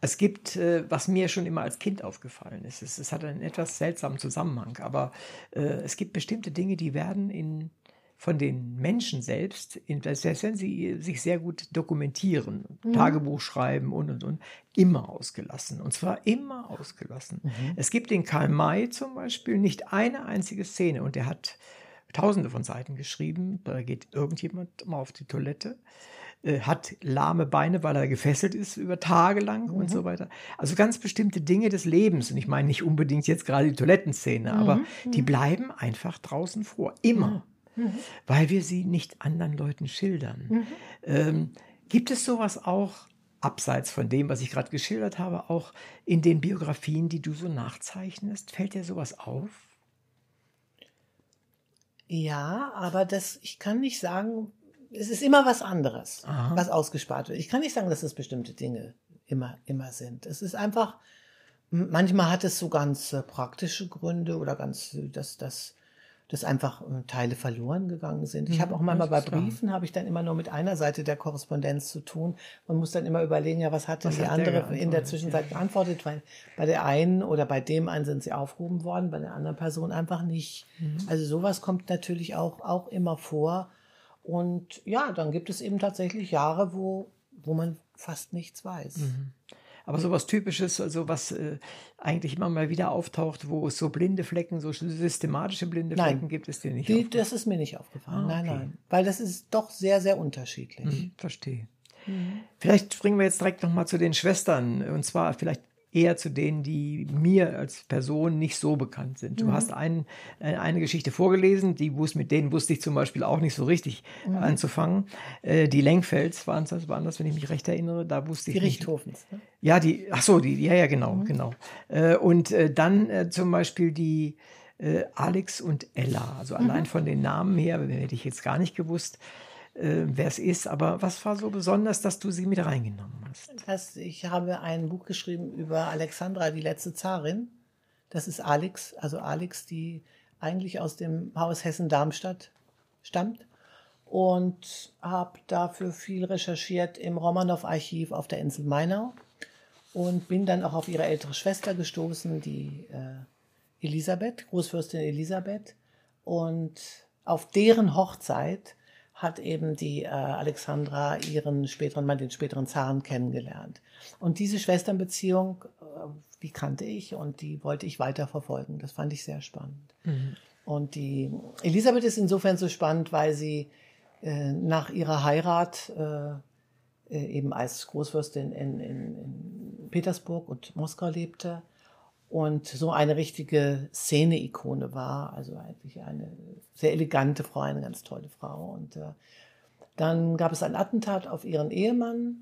Es gibt, äh, was mir schon immer als Kind aufgefallen ist, es, es hat einen etwas seltsamen Zusammenhang, aber äh, es gibt bestimmte Dinge, die werden in, von den Menschen selbst, in, selbst wenn sie sich sehr gut dokumentieren, Tagebuch schreiben und und und, immer ausgelassen. Und zwar immer ausgelassen. Es gibt in Karl May zum Beispiel nicht eine einzige Szene und der hat tausende von Seiten geschrieben, da geht irgendjemand mal auf die Toilette äh, hat lahme Beine, weil er gefesselt ist über Tage lang und so weiter. Also ganz bestimmte Dinge des Lebens. Und ich meine nicht unbedingt jetzt gerade die Toilettenszene, aber die bleiben einfach draußen vor. Immer. Weil wir sie nicht anderen Leuten schildern. Ähm, gibt es sowas auch, abseits von dem, was ich gerade geschildert habe, auch in den Biografien, die du so nachzeichnest? Fällt dir sowas auf? Ja, aber das, ich kann nicht sagen, es ist immer was anderes, Aha. was ausgespart wird. Ich kann nicht sagen, dass es bestimmte Dinge immer, immer sind. Es ist einfach, manchmal hat es so ganz äh, praktische Gründe oder ganz, äh, dass, dass, dass einfach äh, Teile verloren gegangen sind. Ich habe auch manchmal bei. Briefen, habe ich dann immer nur mit einer Seite der Korrespondenz zu tun. Man muss dann immer überlegen, ja, was hat denn Was die hat der andere in der Zwischenzeit geantwortet, weil bei der einen oder bei dem einen sind sie aufgehoben worden, bei der anderen Person einfach nicht. Mhm. Also sowas kommt natürlich auch, auch immer vor. Und ja, dann gibt es eben tatsächlich Jahre, wo, wo man fast nichts weiß. Mhm. Aber sowas Typisches, also was äh, eigentlich immer mal wieder auftaucht, wo es so blinde Flecken, so systematische blinde Nein. Flecken gibt es dir nicht. Die, aufgefallen? das ist mir nicht aufgefallen. Ah, Nein, okay. nein. Weil das ist doch sehr, sehr unterschiedlich. Mhm, verstehe. Vielleicht springen wir jetzt direkt nochmal zu den Schwestern. Und zwar vielleicht eher zu denen, die mir als Person nicht so bekannt sind. Du hast ein, äh, eine Geschichte vorgelesen, die wus, mit denen wusste ich zum Beispiel auch nicht so richtig anzufangen. Äh, die Lenkfelds waren das, waren das, wenn ich mich recht erinnere. Da wusste Die ich nicht. Richthofens. Ne? Ja, die, ach so, die, ja, ja, genau, genau. Äh, und äh, dann äh, zum Beispiel die äh, Alex und Ella. Also allein von den Namen her hätte ich jetzt gar nicht gewusst, äh, wer es ist. Aber was war so besonders, dass du sie mit reingenommen hast? Das, ich habe ein Buch geschrieben über Alexandra, die letzte Zarin. Das ist Alex, also Alex, die eigentlich aus dem Haus Hessen-Darmstadt stammt. Und habe dafür viel recherchiert im Romanow-Archiv auf der Insel Mainau. und bin dann auch auf ihre ältere Schwester gestoßen, die äh, Elisabeth, Großfürstin Elisabeth. Und auf deren Hochzeit hat eben die äh, Alexandra ihren späteren Mann, den späteren Zaren kennengelernt. Und diese Schwesternbeziehung, äh, die kannte ich und die wollte ich weiter verfolgen. Das fand ich sehr spannend. Mhm. Und die Elisabeth ist insofern so spannend, weil sie äh, nach ihrer Heirat äh, äh eben als Großfürstin in, in, in Petersburg und Moskau lebte und so eine richtige Szene-Ikone war. Also eigentlich eine sehr elegante Frau, eine ganz tolle Frau. Und äh, dann gab es ein Attentat auf ihren Ehemann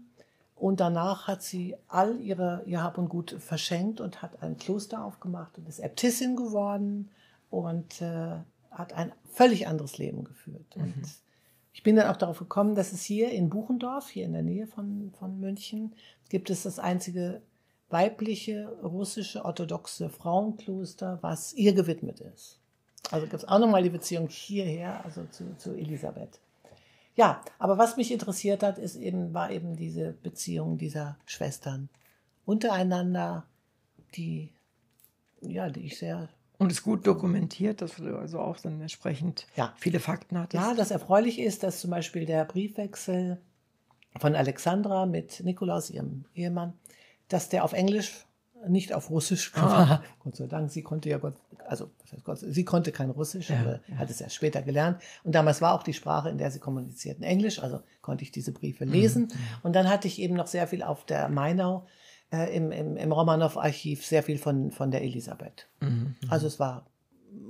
und danach hat sie all ihre, ihr Hab und Gut verschenkt und hat ein Kloster aufgemacht und ist Äbtissin geworden und äh, hat ein völlig anderes Leben geführt. Mhm. Und ich bin dann auch darauf gekommen, dass es hier in Buchendorf, hier in der Nähe von, von München, gibt es das einzige weibliche russische orthodoxe Frauenkloster, was ihr gewidmet ist. Also gibt es auch nochmal die Beziehung hierher, also zu, zu Elisabeth. Ja, aber was mich interessiert hat, ist eben, war eben diese Beziehung dieser Schwestern untereinander, die, ja, die ich sehr und ist gut dokumentiert, dass du also auch dann entsprechend ja. viele Fakten hattest. Ja, das erfreulich ist, dass zum Beispiel der Briefwechsel von Alexandra mit Nikolaus, ihrem Ehemann, dass der auf Englisch nicht auf Russisch ah. Gott sei Dank, sie konnte ja Gott, also Gott, sie konnte kein Russisch, ja, aber ja. hat es ja später gelernt. Und damals war auch die Sprache, in der sie kommunizierten, Englisch, also konnte ich diese Briefe mhm. lesen. Mhm. Und dann hatte ich eben noch sehr viel auf der Mainau äh, im, im, im Romanow-Archiv, sehr viel von, von der Elisabeth. Mhm. mhm. Also es war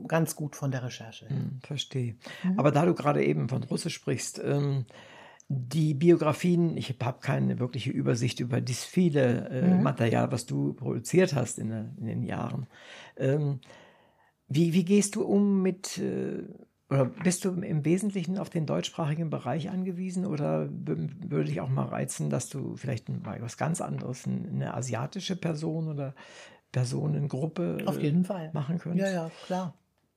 ganz gut von der Recherche. Mhm, verstehe. Mhm. Aber da du gerade eben von Russisch sprichst, ähm, die Biografien, ich habe keine wirkliche Übersicht über das viele äh, mhm. Material, was du produziert hast in, in den Jahren. Ähm, wie, wie gehst du um mit, äh, oder bist du im Wesentlichen auf den deutschsprachigen Bereich angewiesen oder würde dich auch mal reizen, dass du vielleicht mal was ganz anderes, eine asiatische Person oder Personengruppe auf jeden Fall. machen könntest? Ja, ja, klar.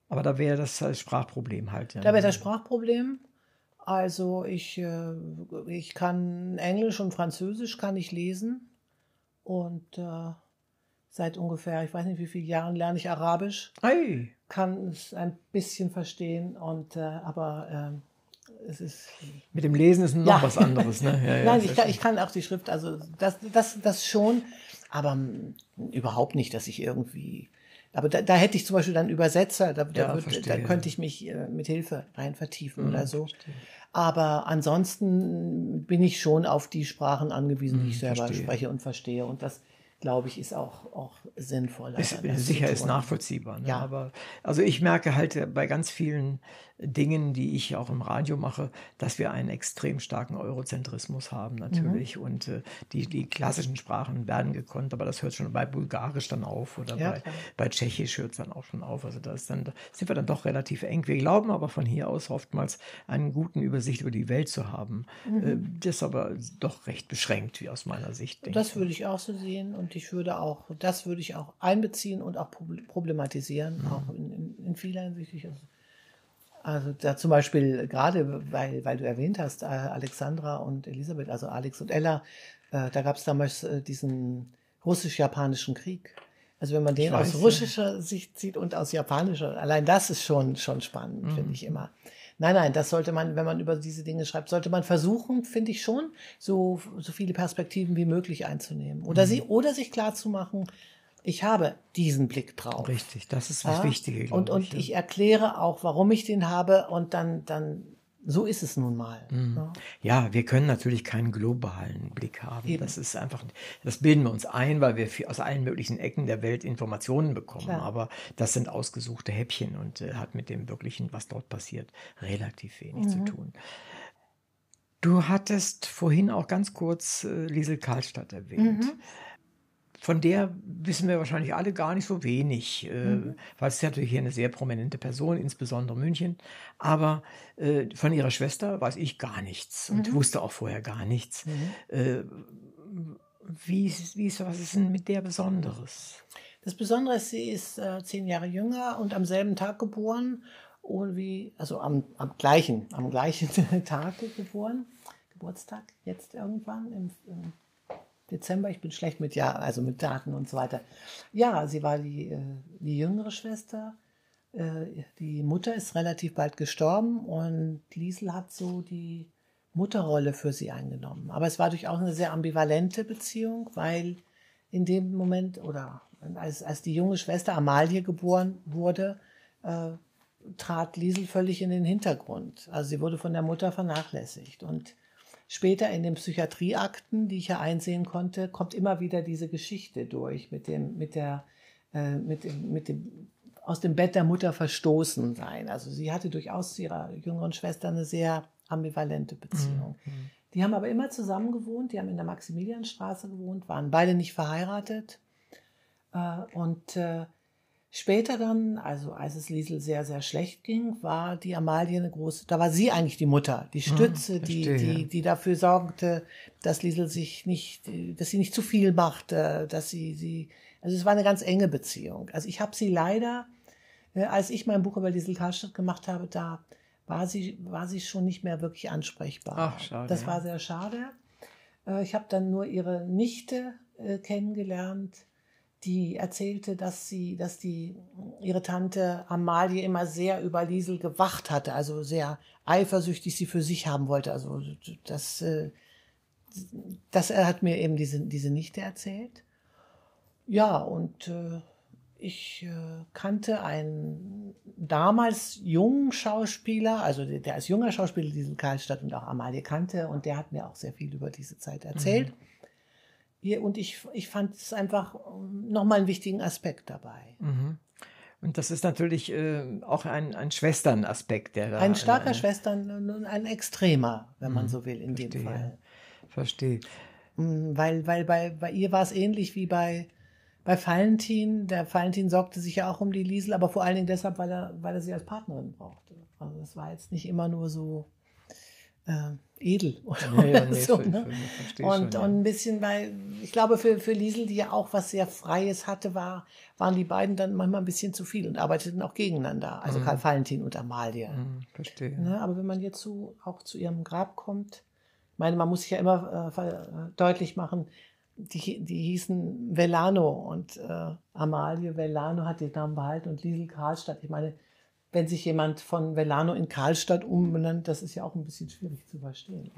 Aber da wäre das Sprachproblem halt. Ja. Da wäre das Sprachproblem. Also ich, äh, ich kann Englisch und Französisch kann ich lesen und äh, seit ungefähr, ich weiß nicht wie viele Jahren lerne ich Arabisch. Hey. Kann es ein bisschen verstehen und äh, aber äh, es ist mit dem Lesen ist noch ja. was anderes, ne? Ja, ja, Nein, ich kann, ich kann auch die Schrift, also das, das, das schon, aber mh, überhaupt nicht, dass ich irgendwie aber da, da hätte ich zum Beispiel dann Übersetzer, da, da, ja, würd, da könnte ich mich äh, mit Hilfe rein vertiefen mhm, oder so. Verstehe. Aber ansonsten bin ich schon auf die Sprachen angewiesen, die ich selber verstehe. spreche und verstehe. Und das glaube ich, ist auch, auch sinnvoll. Ist, sicher ist nachvollziehbar. Ne? Ja. Aber also ich merke halt bei ganz vielen Dingen, die ich auch im Radio mache, dass wir einen extrem starken Eurozentrismus haben natürlich. Mhm. Und äh, die, die klassischen Sprachen werden gekonnt, aber das hört schon bei Bulgarisch dann auf oder ja, bei, bei Tschechisch hört es dann auch schon auf. Also da ist dann, sind wir dann doch relativ eng. Wir glauben aber von hier aus oftmals einen guten Übersicht über die Welt zu haben. Mhm. Äh, das ist aber doch recht beschränkt, wie aus meiner Sicht. Das würde ich auch so sehen und ich würde auch, das würde ich auch einbeziehen und auch problematisieren, mhm. auch in, in, in vieler Hinsicht. Also also da zum Beispiel gerade, weil, weil du erwähnt hast, äh, Alexandra und Elisabeth, also Alex und Ella, äh, da gab es damals äh, diesen russisch-japanischen Krieg. Also wenn man den aus russischer. Sicht sieht und aus japanischer, allein das ist schon, schon spannend, mhm. finde ich immer. Nein, nein, das sollte man, wenn man über diese Dinge schreibt, sollte man versuchen, finde ich schon, so, so viele Perspektiven wie möglich einzunehmen. Oder mhm. sie, oder sich klar zu machen, ich habe diesen Blick drauf. Richtig, das ist das ja? Wichtige. Und, und ich, ich erkläre auch, warum ich den habe und dann, dann, so ist es nun mal. Mhm. Ja? ja? wir können natürlich keinen globalen Blick haben. Eben. Das ist einfach, das bilden wir uns ein, weil wir aus allen möglichen Ecken der Welt Informationen bekommen. Klar. Aber das sind ausgesuchte Häppchen und äh, hat mit dem wirklichen, was dort passiert, relativ wenig mhm. zu tun. Du hattest vorhin auch ganz kurz äh, Liesel Karlstadt erwähnt. Mhm von der wissen wir wahrscheinlich alle gar nicht so wenig, äh, mhm. weil es ist natürlich hier eine sehr prominente Person, insbesondere München. Aber äh, von ihrer Schwester weiß ich gar nichts und mhm. wusste auch vorher gar nichts. Mhm. Äh, wie, ist, wie ist, was ist denn mit der Besonderes? Das Besondere ist, sie ist äh, zehn Jahre jünger und am selben Tag geboren, oder wie, also am, am gleichen, am gleichen Tag geboren, Geburtstag, jetzt irgendwann im, im Dezember. Ich bin schlecht mit Jahr, also mit Daten und so weiter. Ja, sie war die, äh, die jüngere Schwester. Äh, die Mutter ist relativ bald gestorben und Liesel hat so die Mutterrolle für sie eingenommen. Aber es war durchaus eine sehr ambivalente Beziehung, weil in dem Moment oder als, als die junge Schwester Amalie geboren wurde, äh, trat Liesel völlig in den Hintergrund. Also sie wurde von der Mutter vernachlässigt. Und später in den Psychiatrieakten, die ich ja einsehen konnte, kommt immer wieder diese Geschichte durch mit dem, mit der, äh, mit dem, mit dem aus dem Bett der Mutter verstoßen sein. Also sie hatte durchaus zu ihrer jüngeren Schwester eine sehr ambivalente Beziehung. Mhm. Die haben aber immer zusammen gewohnt, die haben in der Maximilianstraße gewohnt, waren beide nicht verheiratet. Äh, und äh, später dann, also als es Liesel sehr, sehr schlecht ging, war die Amalie eine große, da war sie eigentlich die Mutter, die ah, Stütze, hm, die, die, die dafür sorgte, dass Liesel sich nicht, dass sie nicht zu viel machte, dass sie, sie, also es war eine ganz enge Beziehung. Also ich habe sie leider, äh, als ich mein Buch über Liesel Karlstadt gemacht habe, da war sie, war sie schon nicht mehr wirklich ansprechbar. Ach, schade. Das war sehr schade. Äh, ich habe dann nur ihre Nichte äh, kennengelernt, die erzählte, dass sie, dass die, ihre Tante Amalie immer sehr über Liesel gewacht hatte, also sehr eifersüchtig sie für sich haben wollte. Also das, äh, das hat mir eben diese, diese Nichte erzählt. Ja, und ich äh, kannte einen damals jungen Schauspieler, also der, der als junger Schauspieler diesen Karlstadt und auch Amalie kannte und der hat mir auch sehr viel über diese Zeit erzählt. Mhm. Und ich, ich fand es einfach ähm, nochmal einen wichtigen Aspekt dabei. Mhm. Und das ist natürlich äh, auch ein, ein Schwesternaspekt, der da. Ein starker eine, Schwestern, ein extremer, wenn man mhm. so will, in verstehe, dem Fall. Verstehe. Mm, weil, weil bei, bei ihr war es ähnlich wie bei, bei Valentin, der Valentin sorgte sich ja auch um die Liesel, aber vor allen Dingen deshalb, weil er, weil er sie als Partnerin brauchte. Also es war jetzt nicht immer nur so äh, edel oder ja, ja, nee, so. Ne? und, schon, und ein bisschen, weil ich glaube, für, für Liesel, die ja auch was sehr Freies hatte, war, waren die beiden dann manchmal ein bisschen zu viel und arbeiteten auch gegeneinander. Also mhm. Karl Valentin und Amalie. Mhm, verstehe. Ne? Aber wenn man jetzt so auch zu ihrem Grab kommt, ich meine, man muss sich ja immer äh, äh deutlich machen, die, die hießen Velano und äh, Amalie Velano hat den Namen behalten und Liesel Karlstadt. Ich meine, wenn sich jemand von Velano in Karlstadt umbenannt, das ist ja auch ein bisschen schwierig zu verstehen.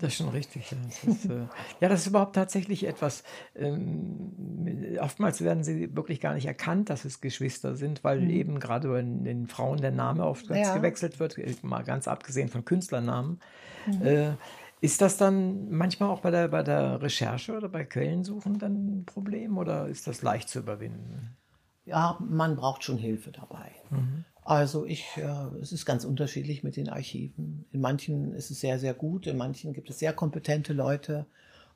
Das ist schon richtig. Ja, das ist, äh, ja, das ist überhaupt tatsächlich etwas. Ähm, oftmals werden sie wirklich gar nicht erkannt, dass es Geschwister sind, weil mhm. eben gerade bei den Frauen der Name oft ja. gewechselt wird, mal ganz abgesehen von Künstlernamen. Mhm. Äh, ist das dann manchmal auch bei der, bei der Recherche oder bei Quellensuchen dann ein Problem oder ist das leicht zu überwinden? Ja, man braucht schon Hilfe dabei. Mhm. Also ich, äh, es ist ganz unterschiedlich mit den Archiven. In manchen ist es sehr, sehr gut, in manchen gibt es sehr kompetente Leute.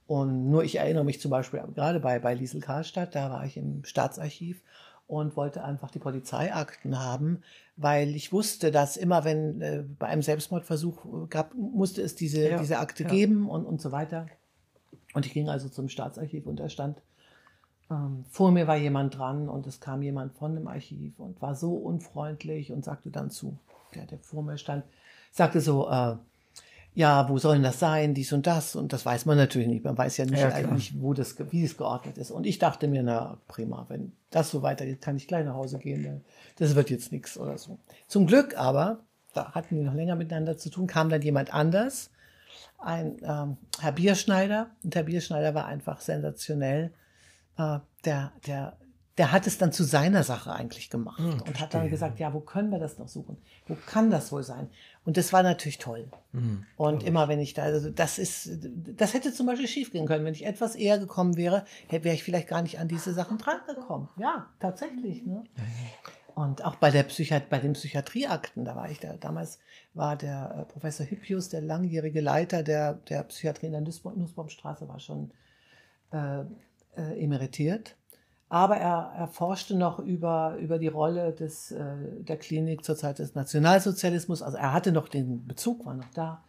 Und nur ich erinnere mich zum Beispiel gerade bei, bei Liesel Karlstadt, da war ich im Staatsarchiv und wollte einfach die Polizeiakten haben, weil ich wusste, dass immer wenn äh, bei einem Selbstmordversuch gab, musste es diese, ja, diese Akte ja. geben und, und so weiter. Und ich ging also zum Staatsarchiv und da stand, ähm, vor mir war jemand dran und es kam jemand von dem Archiv und war so unfreundlich und sagte dann zu, der, der vor mir stand, sagte so, äh, ja, wo soll denn das sein, dies und das? Und das weiß man natürlich nicht. Man weiß ja nicht ja, eigentlich, wo das, wie es geordnet ist. Und ich dachte mir, na prima, wenn das so weitergeht, kann ich gleich nach Hause gehen. Das wird jetzt nichts oder so. Zum Glück aber, da hatten wir noch länger miteinander zu tun, kam dann jemand anders, ein ähm, Herr Bierschneider. Und Herr Bierschneider war einfach sensationell. Äh, der, der der hat es dann zu seiner Sache eigentlich gemacht hm, und hat dann gesagt, ja, wo können wir das noch suchen? Wo kann das wohl sein? Und das war natürlich toll. Hm, und immer wenn ich da, also das ist, das hätte zum Beispiel schiefgehen können. Wenn ich etwas eher gekommen wäre, wäre ich vielleicht gar nicht an diese Sachen drangekommen. Ja, tatsächlich. Ne? Und auch bei der Psychiat bei den Psychiatrieakten, da war ich da. Damals war der äh, Professor Hippius, der langjährige Leiter der, der Psychiatrie in der Nussbaumstraße, war schon äh, äh, emeritiert. Aber er, er forschte noch über, über die Rolle des, äh, der Klinik zur Zeit des Nationalsozialismus. Also er hatte noch den Bezug, war noch da.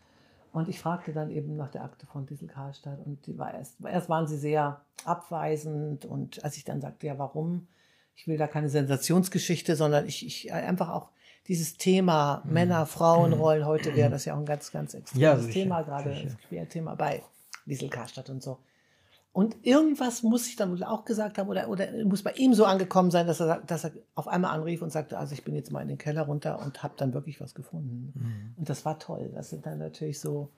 Und ich fragte dann eben nach der Akte von Diesel Karlstadt und die war erst, erst waren sie sehr abweisend und als ich dann sagte, ja, warum? Ich will da keine Sensationsgeschichte, sondern ich, ich einfach auch dieses Thema mhm. Männer, Frauen, mhm. Heute wäre das ja auch ein ganz, ganz extremes ja, Thema, gerade das Querthema bei Diesel Karstadt und so. Und irgendwas muss ich dann wohl auch gesagt haben oder, oder muss bei ihm so angekommen sein, dass er, dass er auf einmal anrief und sagte, also ich bin jetzt mal in den Keller runter und habe dann wirklich was gefunden. Mhm. Und das war toll. Das sind dann natürlich so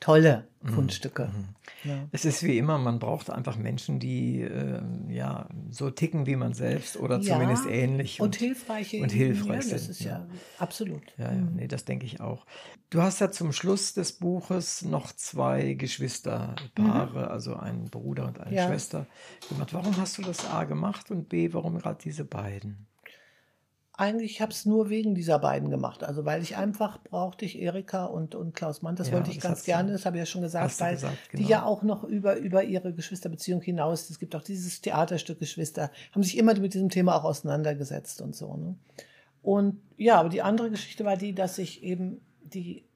tolle mhm. Fundstücke. Mhm. Ja. Es ist wie immer, man braucht einfach Menschen, die äh, ja so ticken wie man selbst oder ja, zumindest ähnlich. Und, und hilfreiche. Und hilfreich ja, das sind. ist ja, absolut. Ja, ja, mhm. nee, das denke ich auch. Du hast ja zum Schluss des Buches noch zwei Geschwisterpaare, mhm. also einen Bruder und eine Schwester gemacht. Warum hast du das A gemacht und B, warum gerade diese beiden? Eigentlich habe es nur wegen dieser beiden gemacht. Also weil ich einfach brauchte ich Erika und, und Klaus Mann. Das ja, wollte ich ganz gerne, das habe ich ja schon gesagt, weil gesagt, genau. die ja auch noch über, über ihre Geschwisterbeziehung hinaus, es gibt auch dieses Theaterstück Geschwister, haben sich immer mit diesem Thema auch auseinandergesetzt und so. Ne? Und ja, aber die andere Geschichte war die, dass ich eben die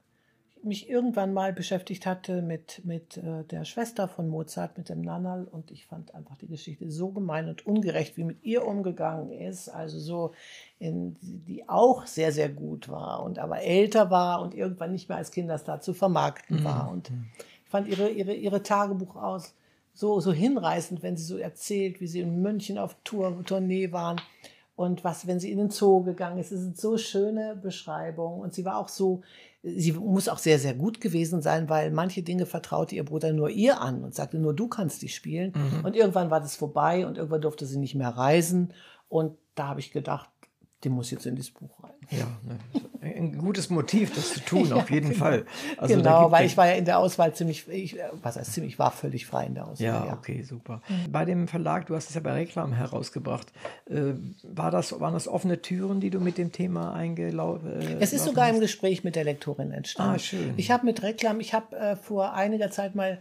mich irgendwann mal beschäftigt hatte mit, mit äh, der Schwester von Mozart, mit dem Nannal. Und ich fand einfach die Geschichte so gemein und ungerecht, wie mit ihr umgegangen ist. Also so, in, die auch sehr, sehr gut war und aber älter war und irgendwann nicht mehr als Kinderstar zu vermarkten mhm. war. Und ich fand ihre, ihre, ihre Tagebuch aus so, so hinreißend, wenn sie so erzählt, wie sie in München auf Tour, Tournee waren und was, wenn sie in den Zoo gegangen ist. Es sind so schöne Beschreibungen. Und sie war auch so, sie muss auch sehr, sehr gut gewesen sein, weil manche Dinge vertraute ihr Bruder nur ihr an und sagte, nur du kannst die spielen. Mhm. Und irgendwann war das vorbei und irgendwann durfte sie nicht mehr reisen. Und da habe ich gedacht, die muss jetzt in das Buch rein. Ja, ne. ein gutes Motiv, das zu tun, ja, auf jeden genau. Fall. Also genau, weil ich war ja in der Auswahl ziemlich, ich, was heißt ziemlich, war völlig frei in der Auswahl. Ja, ja. okay, super. Mhm. Bei dem Verlag, du hast es ja bei Reklam herausgebracht, äh, war das, waren das offene Türen, die du mit dem Thema eingelaufen äh, Es ist sogar hast? im Gespräch mit der Lektorin entstanden. Ah, schön. Ich habe mit Reklam, ich habe äh, vor einiger Zeit mal äh,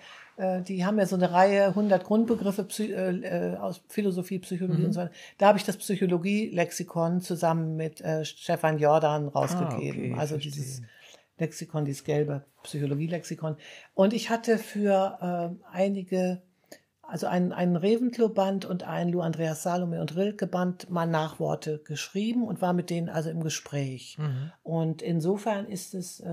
die haben ja so eine Reihe 100 Grundbegriffe Psy äh, äh, aus Philosophie, Psychologie mhm. und so weiter. Da habe ich das Psychologie-Lexikon zusammen mit äh, Stefan Jordan rausgegeben. Ah, okay, also verstehe. dieses Lexikon, dieses gelbe Psychologie-Lexikon. Und ich hatte für äh, einige, also einen, einen Reventlow-Band und einen Lou Andreas Salome und Rilke-Band mal Nachworte geschrieben und war mit denen also im Gespräch. Mhm. Und insofern ist es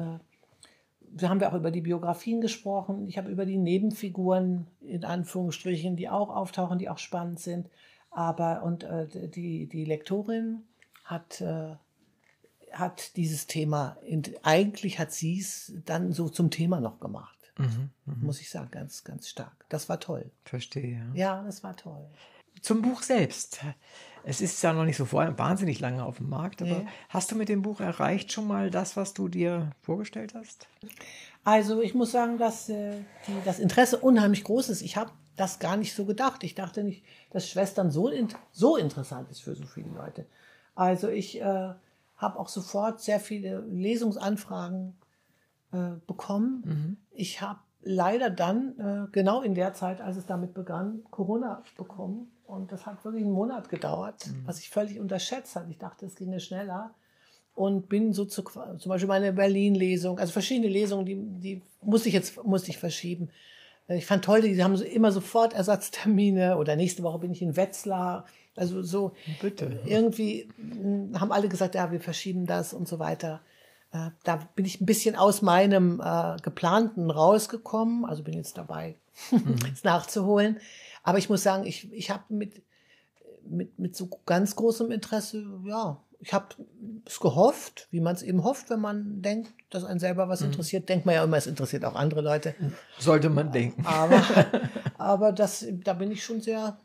wir haben ja auch über die Biografien gesprochen. Ich habe über die Nebenfiguren in Anführungsstrichen, die auch auftauchen, die auch spannend sind. Aber und äh, die die Lektorin hat äh, hat dieses Thema eigentlich hat sie es dann so zum Thema noch gemacht. Mhm, mh. Muss ich sagen, ganz ganz stark. Das war toll. Verstehe. Ja, das war toll. Zum Buch selbst. Es ist ja noch nicht so wahnsinnig lange auf dem Markt, aber nee. hast du mit dem Buch erreicht schon mal das, was du dir vorgestellt hast? Also ich muss sagen, dass äh, die, das Interesse unheimlich groß ist. Ich habe das gar nicht so gedacht. Ich dachte nicht, dass Schwestern so, in, so interessant ist für so viele Leute. Also ich äh, habe auch sofort sehr viele Lesungsanfragen äh, bekommen. Mhm. Ich habe leider dann, äh, genau in der Zeit, als es damit begann, Corona bekommen. Und das hat wirklich einen Monat gedauert, mhm. was ich völlig unterschätzt habe. Ich dachte, es ginge schneller. Und bin so zu, zum Beispiel meine Berlin-Lesung, also verschiedene Lesungen, die, die musste ich jetzt, musste ich verschieben. Ich fand toll, die haben immer sofort Ersatztermine oder nächste Woche bin ich in Wetzlar. Also so, Bitte. irgendwie hm, haben alle gesagt, ja, wir verschieben das und so weiter. Äh, da bin ich ein bisschen aus meinem äh, geplanten rausgekommen, also bin jetzt dabei, mhm. es nachzuholen. Aber ich muss sagen, ich, ich habe mit, mit, mit so ganz großem Interesse, ja, ich habe es gehofft, wie man es eben hofft, wenn man denkt, dass einen selber was mhm. interessiert. Denkt man ja immer, es interessiert auch andere Leute. Sollte man denken. Aber, aber das, da bin ich schon sehr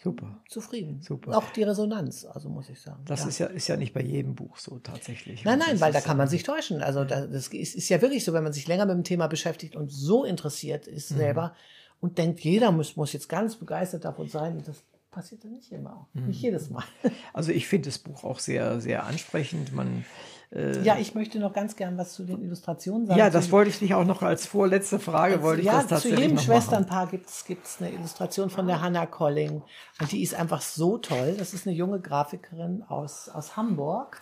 Super. Zufrieden. Super. Auch die Resonanz, also muss ich sagen. Das ja. ist ja ist ja nicht bei jedem Buch so tatsächlich. Nein, nein, weil da kann man sich täuschen. Also das ist, ist ja wirklich so, wenn man sich länger mit dem Thema beschäftigt und so interessiert ist mhm. selber, und denkt, jeder muss, muss jetzt ganz begeistert davon sein. Und das passiert dann nicht immer, mhm. nicht jedes Mal. Also ich finde das Buch auch sehr, sehr ansprechend. Man, äh ja, ich möchte noch ganz gern was zu den Illustrationen sagen. Ja, das wollte ich dich auch noch als vorletzte Frage, als, wollte ich ja, das tatsächlich zu jedem Schwesternpaar gibt es eine Illustration von der Hannah Colling. Und die ist einfach so toll. Das ist eine junge Grafikerin aus, aus Hamburg.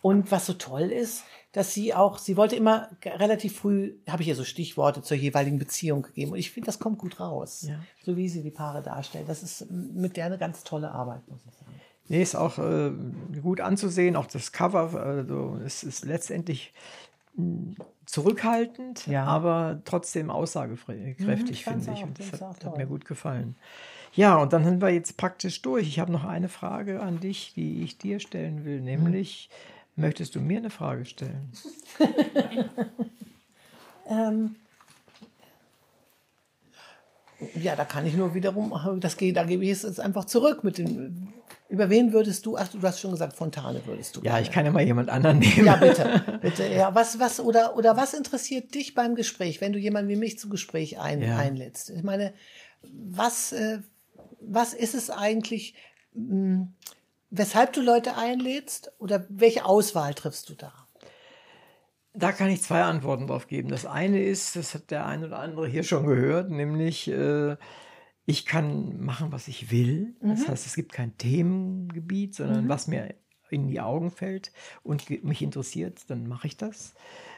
Und was so toll ist, dass sie auch, sie wollte immer relativ früh, habe ich ihr so Stichworte zur jeweiligen Beziehung gegeben. Und ich finde, das kommt gut raus, ja. so wie sie die Paare darstellt. Das ist mit der eine ganz tolle Arbeit, muss ich sagen. Nee, ist auch äh, gut anzusehen, auch das Cover. Also es ist letztendlich zurückhaltend, Ja. aber trotzdem aussagekräftig, Mhm, finde ich. auch, Und das hat, hat mir gut gefallen. Ja, und dann sind wir jetzt praktisch durch. Ich habe noch eine Frage an dich, die ich dir stellen will, nämlich, möchtest du mir eine Frage stellen? Ähm, ja, da kann ich nur wiederum, das geht, da gebe ich es jetzt einfach zurück mit dem. Über wen würdest du? Ach, du hast schon gesagt, Fontane würdest du. Ja, gerne. ich kann ja mal jemand anderen nehmen. Ja, bitte, bitte. Ja, was, was oder oder was interessiert dich beim Gespräch, wenn du jemanden wie mich zum Gespräch ein, Ja. einlädst? Ich meine, was äh, was ist es eigentlich, weshalb du Leute einlädst oder welche Auswahl triffst du da? Da kann ich zwei Antworten drauf geben. Das eine ist, das hat der eine oder andere hier schon gehört, nämlich äh, ich kann machen, was ich will. Das heißt, es gibt kein Themengebiet, sondern was mir in die Augen fällt und mich interessiert, dann mache ich das.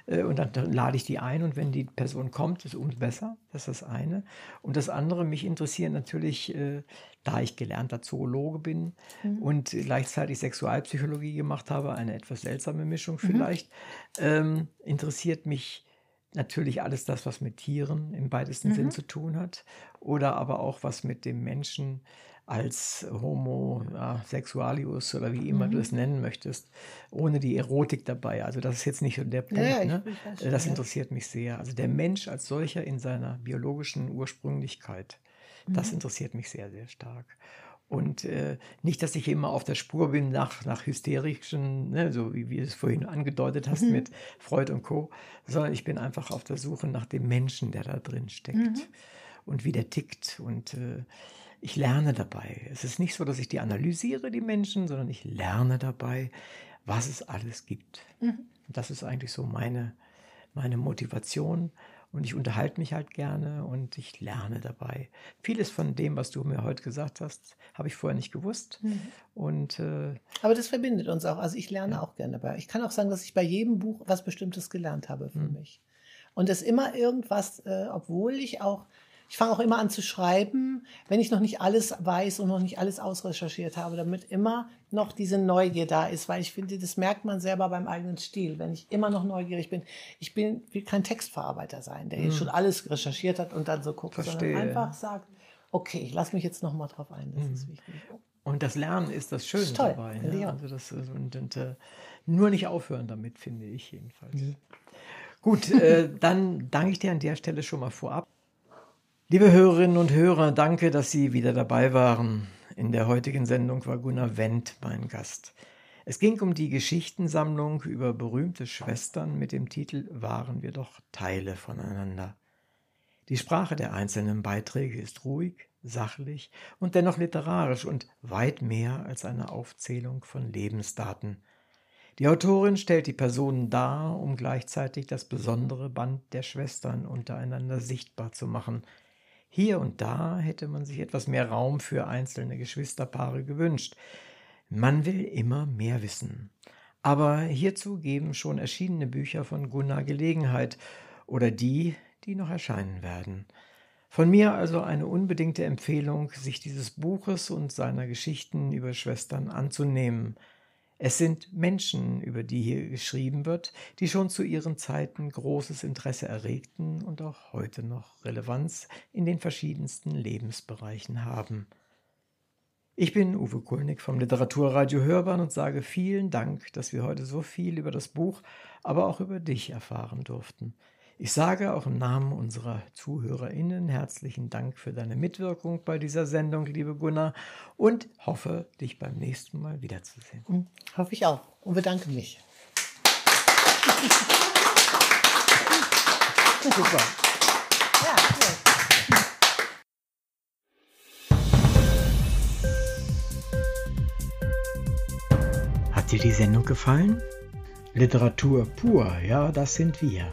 Äh, Und dann, dann lade ich die ein und wenn die Person kommt, ist umso besser. Das ist das eine. Und das andere, mich interessieren natürlich, äh, da ich gelernter Zoologe bin und gleichzeitig Sexualpsychologie gemacht habe, eine etwas seltsame Mischung vielleicht, ähm, interessiert mich natürlich alles das, was mit Tieren im weitesten Sinn zu tun hat oder aber auch was mit dem Menschen als Homo ja, sexualius oder wie immer du es nennen möchtest, ohne die Erotik dabei. Also das ist jetzt nicht so der Punkt. ja, ne? das ja. interessiert mich sehr. Also der Mensch als solcher in seiner biologischen Ursprünglichkeit, Mhm. das interessiert mich sehr, sehr stark. Und äh, nicht, dass ich immer auf der Spur bin nach, nach hysterischen, ne, so wie, wie du es vorhin angedeutet hast Mhm. mit Freud und Co., sondern ich bin einfach auf der Suche nach dem Menschen, der da drin steckt Mhm. und wie der tickt. Und äh, ich lerne dabei. Es ist nicht so, dass ich die analysiere, die Menschen, sondern ich lerne dabei, was es alles gibt. Mhm. Und das ist eigentlich so meine, meine Motivation. Und ich unterhalte mich halt gerne und ich lerne dabei. Vieles von dem, was du mir heute gesagt hast, habe ich vorher nicht gewusst. Mhm. Und äh, Aber das verbindet uns auch. Also ich lerne auch gerne dabei. Ich kann auch sagen, dass ich bei jedem Buch was Bestimmtes gelernt habe für Mhm. mich. Und das immer irgendwas, äh, obwohl ich auch, ich fange auch immer an zu schreiben, wenn ich noch nicht alles weiß und noch nicht alles ausrecherchiert habe, damit immer noch diese Neugier da ist, weil ich finde, das merkt man selber beim eigenen Stil, wenn ich immer noch neugierig bin. Ich bin, will kein Textverarbeiter sein, der jetzt schon alles recherchiert hat und dann so guckt, Mhm. Verstehe, sondern ja. einfach sagt, okay, ich lasse mich jetzt noch mal drauf ein, das ist wichtig. Und das Lernen ist das Schöne Ist toll, dabei. Ne? Also das, und, und, äh, nur nicht aufhören damit, finde ich jedenfalls. Gut, äh, dann danke ich dir an der Stelle schon mal vorab. Liebe Hörerinnen und Hörer, danke, dass Sie wieder dabei waren. In der heutigen Sendung war Gunnar Wendt mein Gast. Es ging um die Geschichtensammlung über berühmte Schwestern mit dem Titel Waren wir doch Teile voneinander. Die Sprache der einzelnen Beiträge ist ruhig, sachlich und dennoch literarisch und weit mehr als eine Aufzählung von Lebensdaten. Die Autorin stellt die Personen dar, um gleichzeitig das besondere Band der Schwestern untereinander sichtbar zu machen. Hier und da hätte man sich etwas mehr Raum für einzelne Geschwisterpaare gewünscht. Man will immer mehr wissen. Aber hierzu geben schon erschienene Bücher von Gunnar Gelegenheit oder die, die noch erscheinen werden. Von mir also eine unbedingte Empfehlung, sich dieses Buches und seiner Geschichten über Schwestern anzunehmen. Es sind Menschen, über die hier geschrieben wird, die schon zu ihren Zeiten großes Interesse erregten und auch heute noch Relevanz in den verschiedensten Lebensbereichen haben. Ich bin Uwe Kulnig vom Literaturradio Hörbahn und sage vielen Dank, dass wir heute so viel über das Buch, aber auch über dich erfahren durften. Ich sage auch im Namen unserer ZuhörerInnen herzlichen Dank für deine Mitwirkung bei dieser Sendung, liebe Gunnar, und hoffe, dich beim nächsten Mal wiederzusehen. Hm, Hoffe ich auch und bedanke mich. Super. Ja, cool. Hat dir die Sendung gefallen? Literatur pur, ja, das sind wir.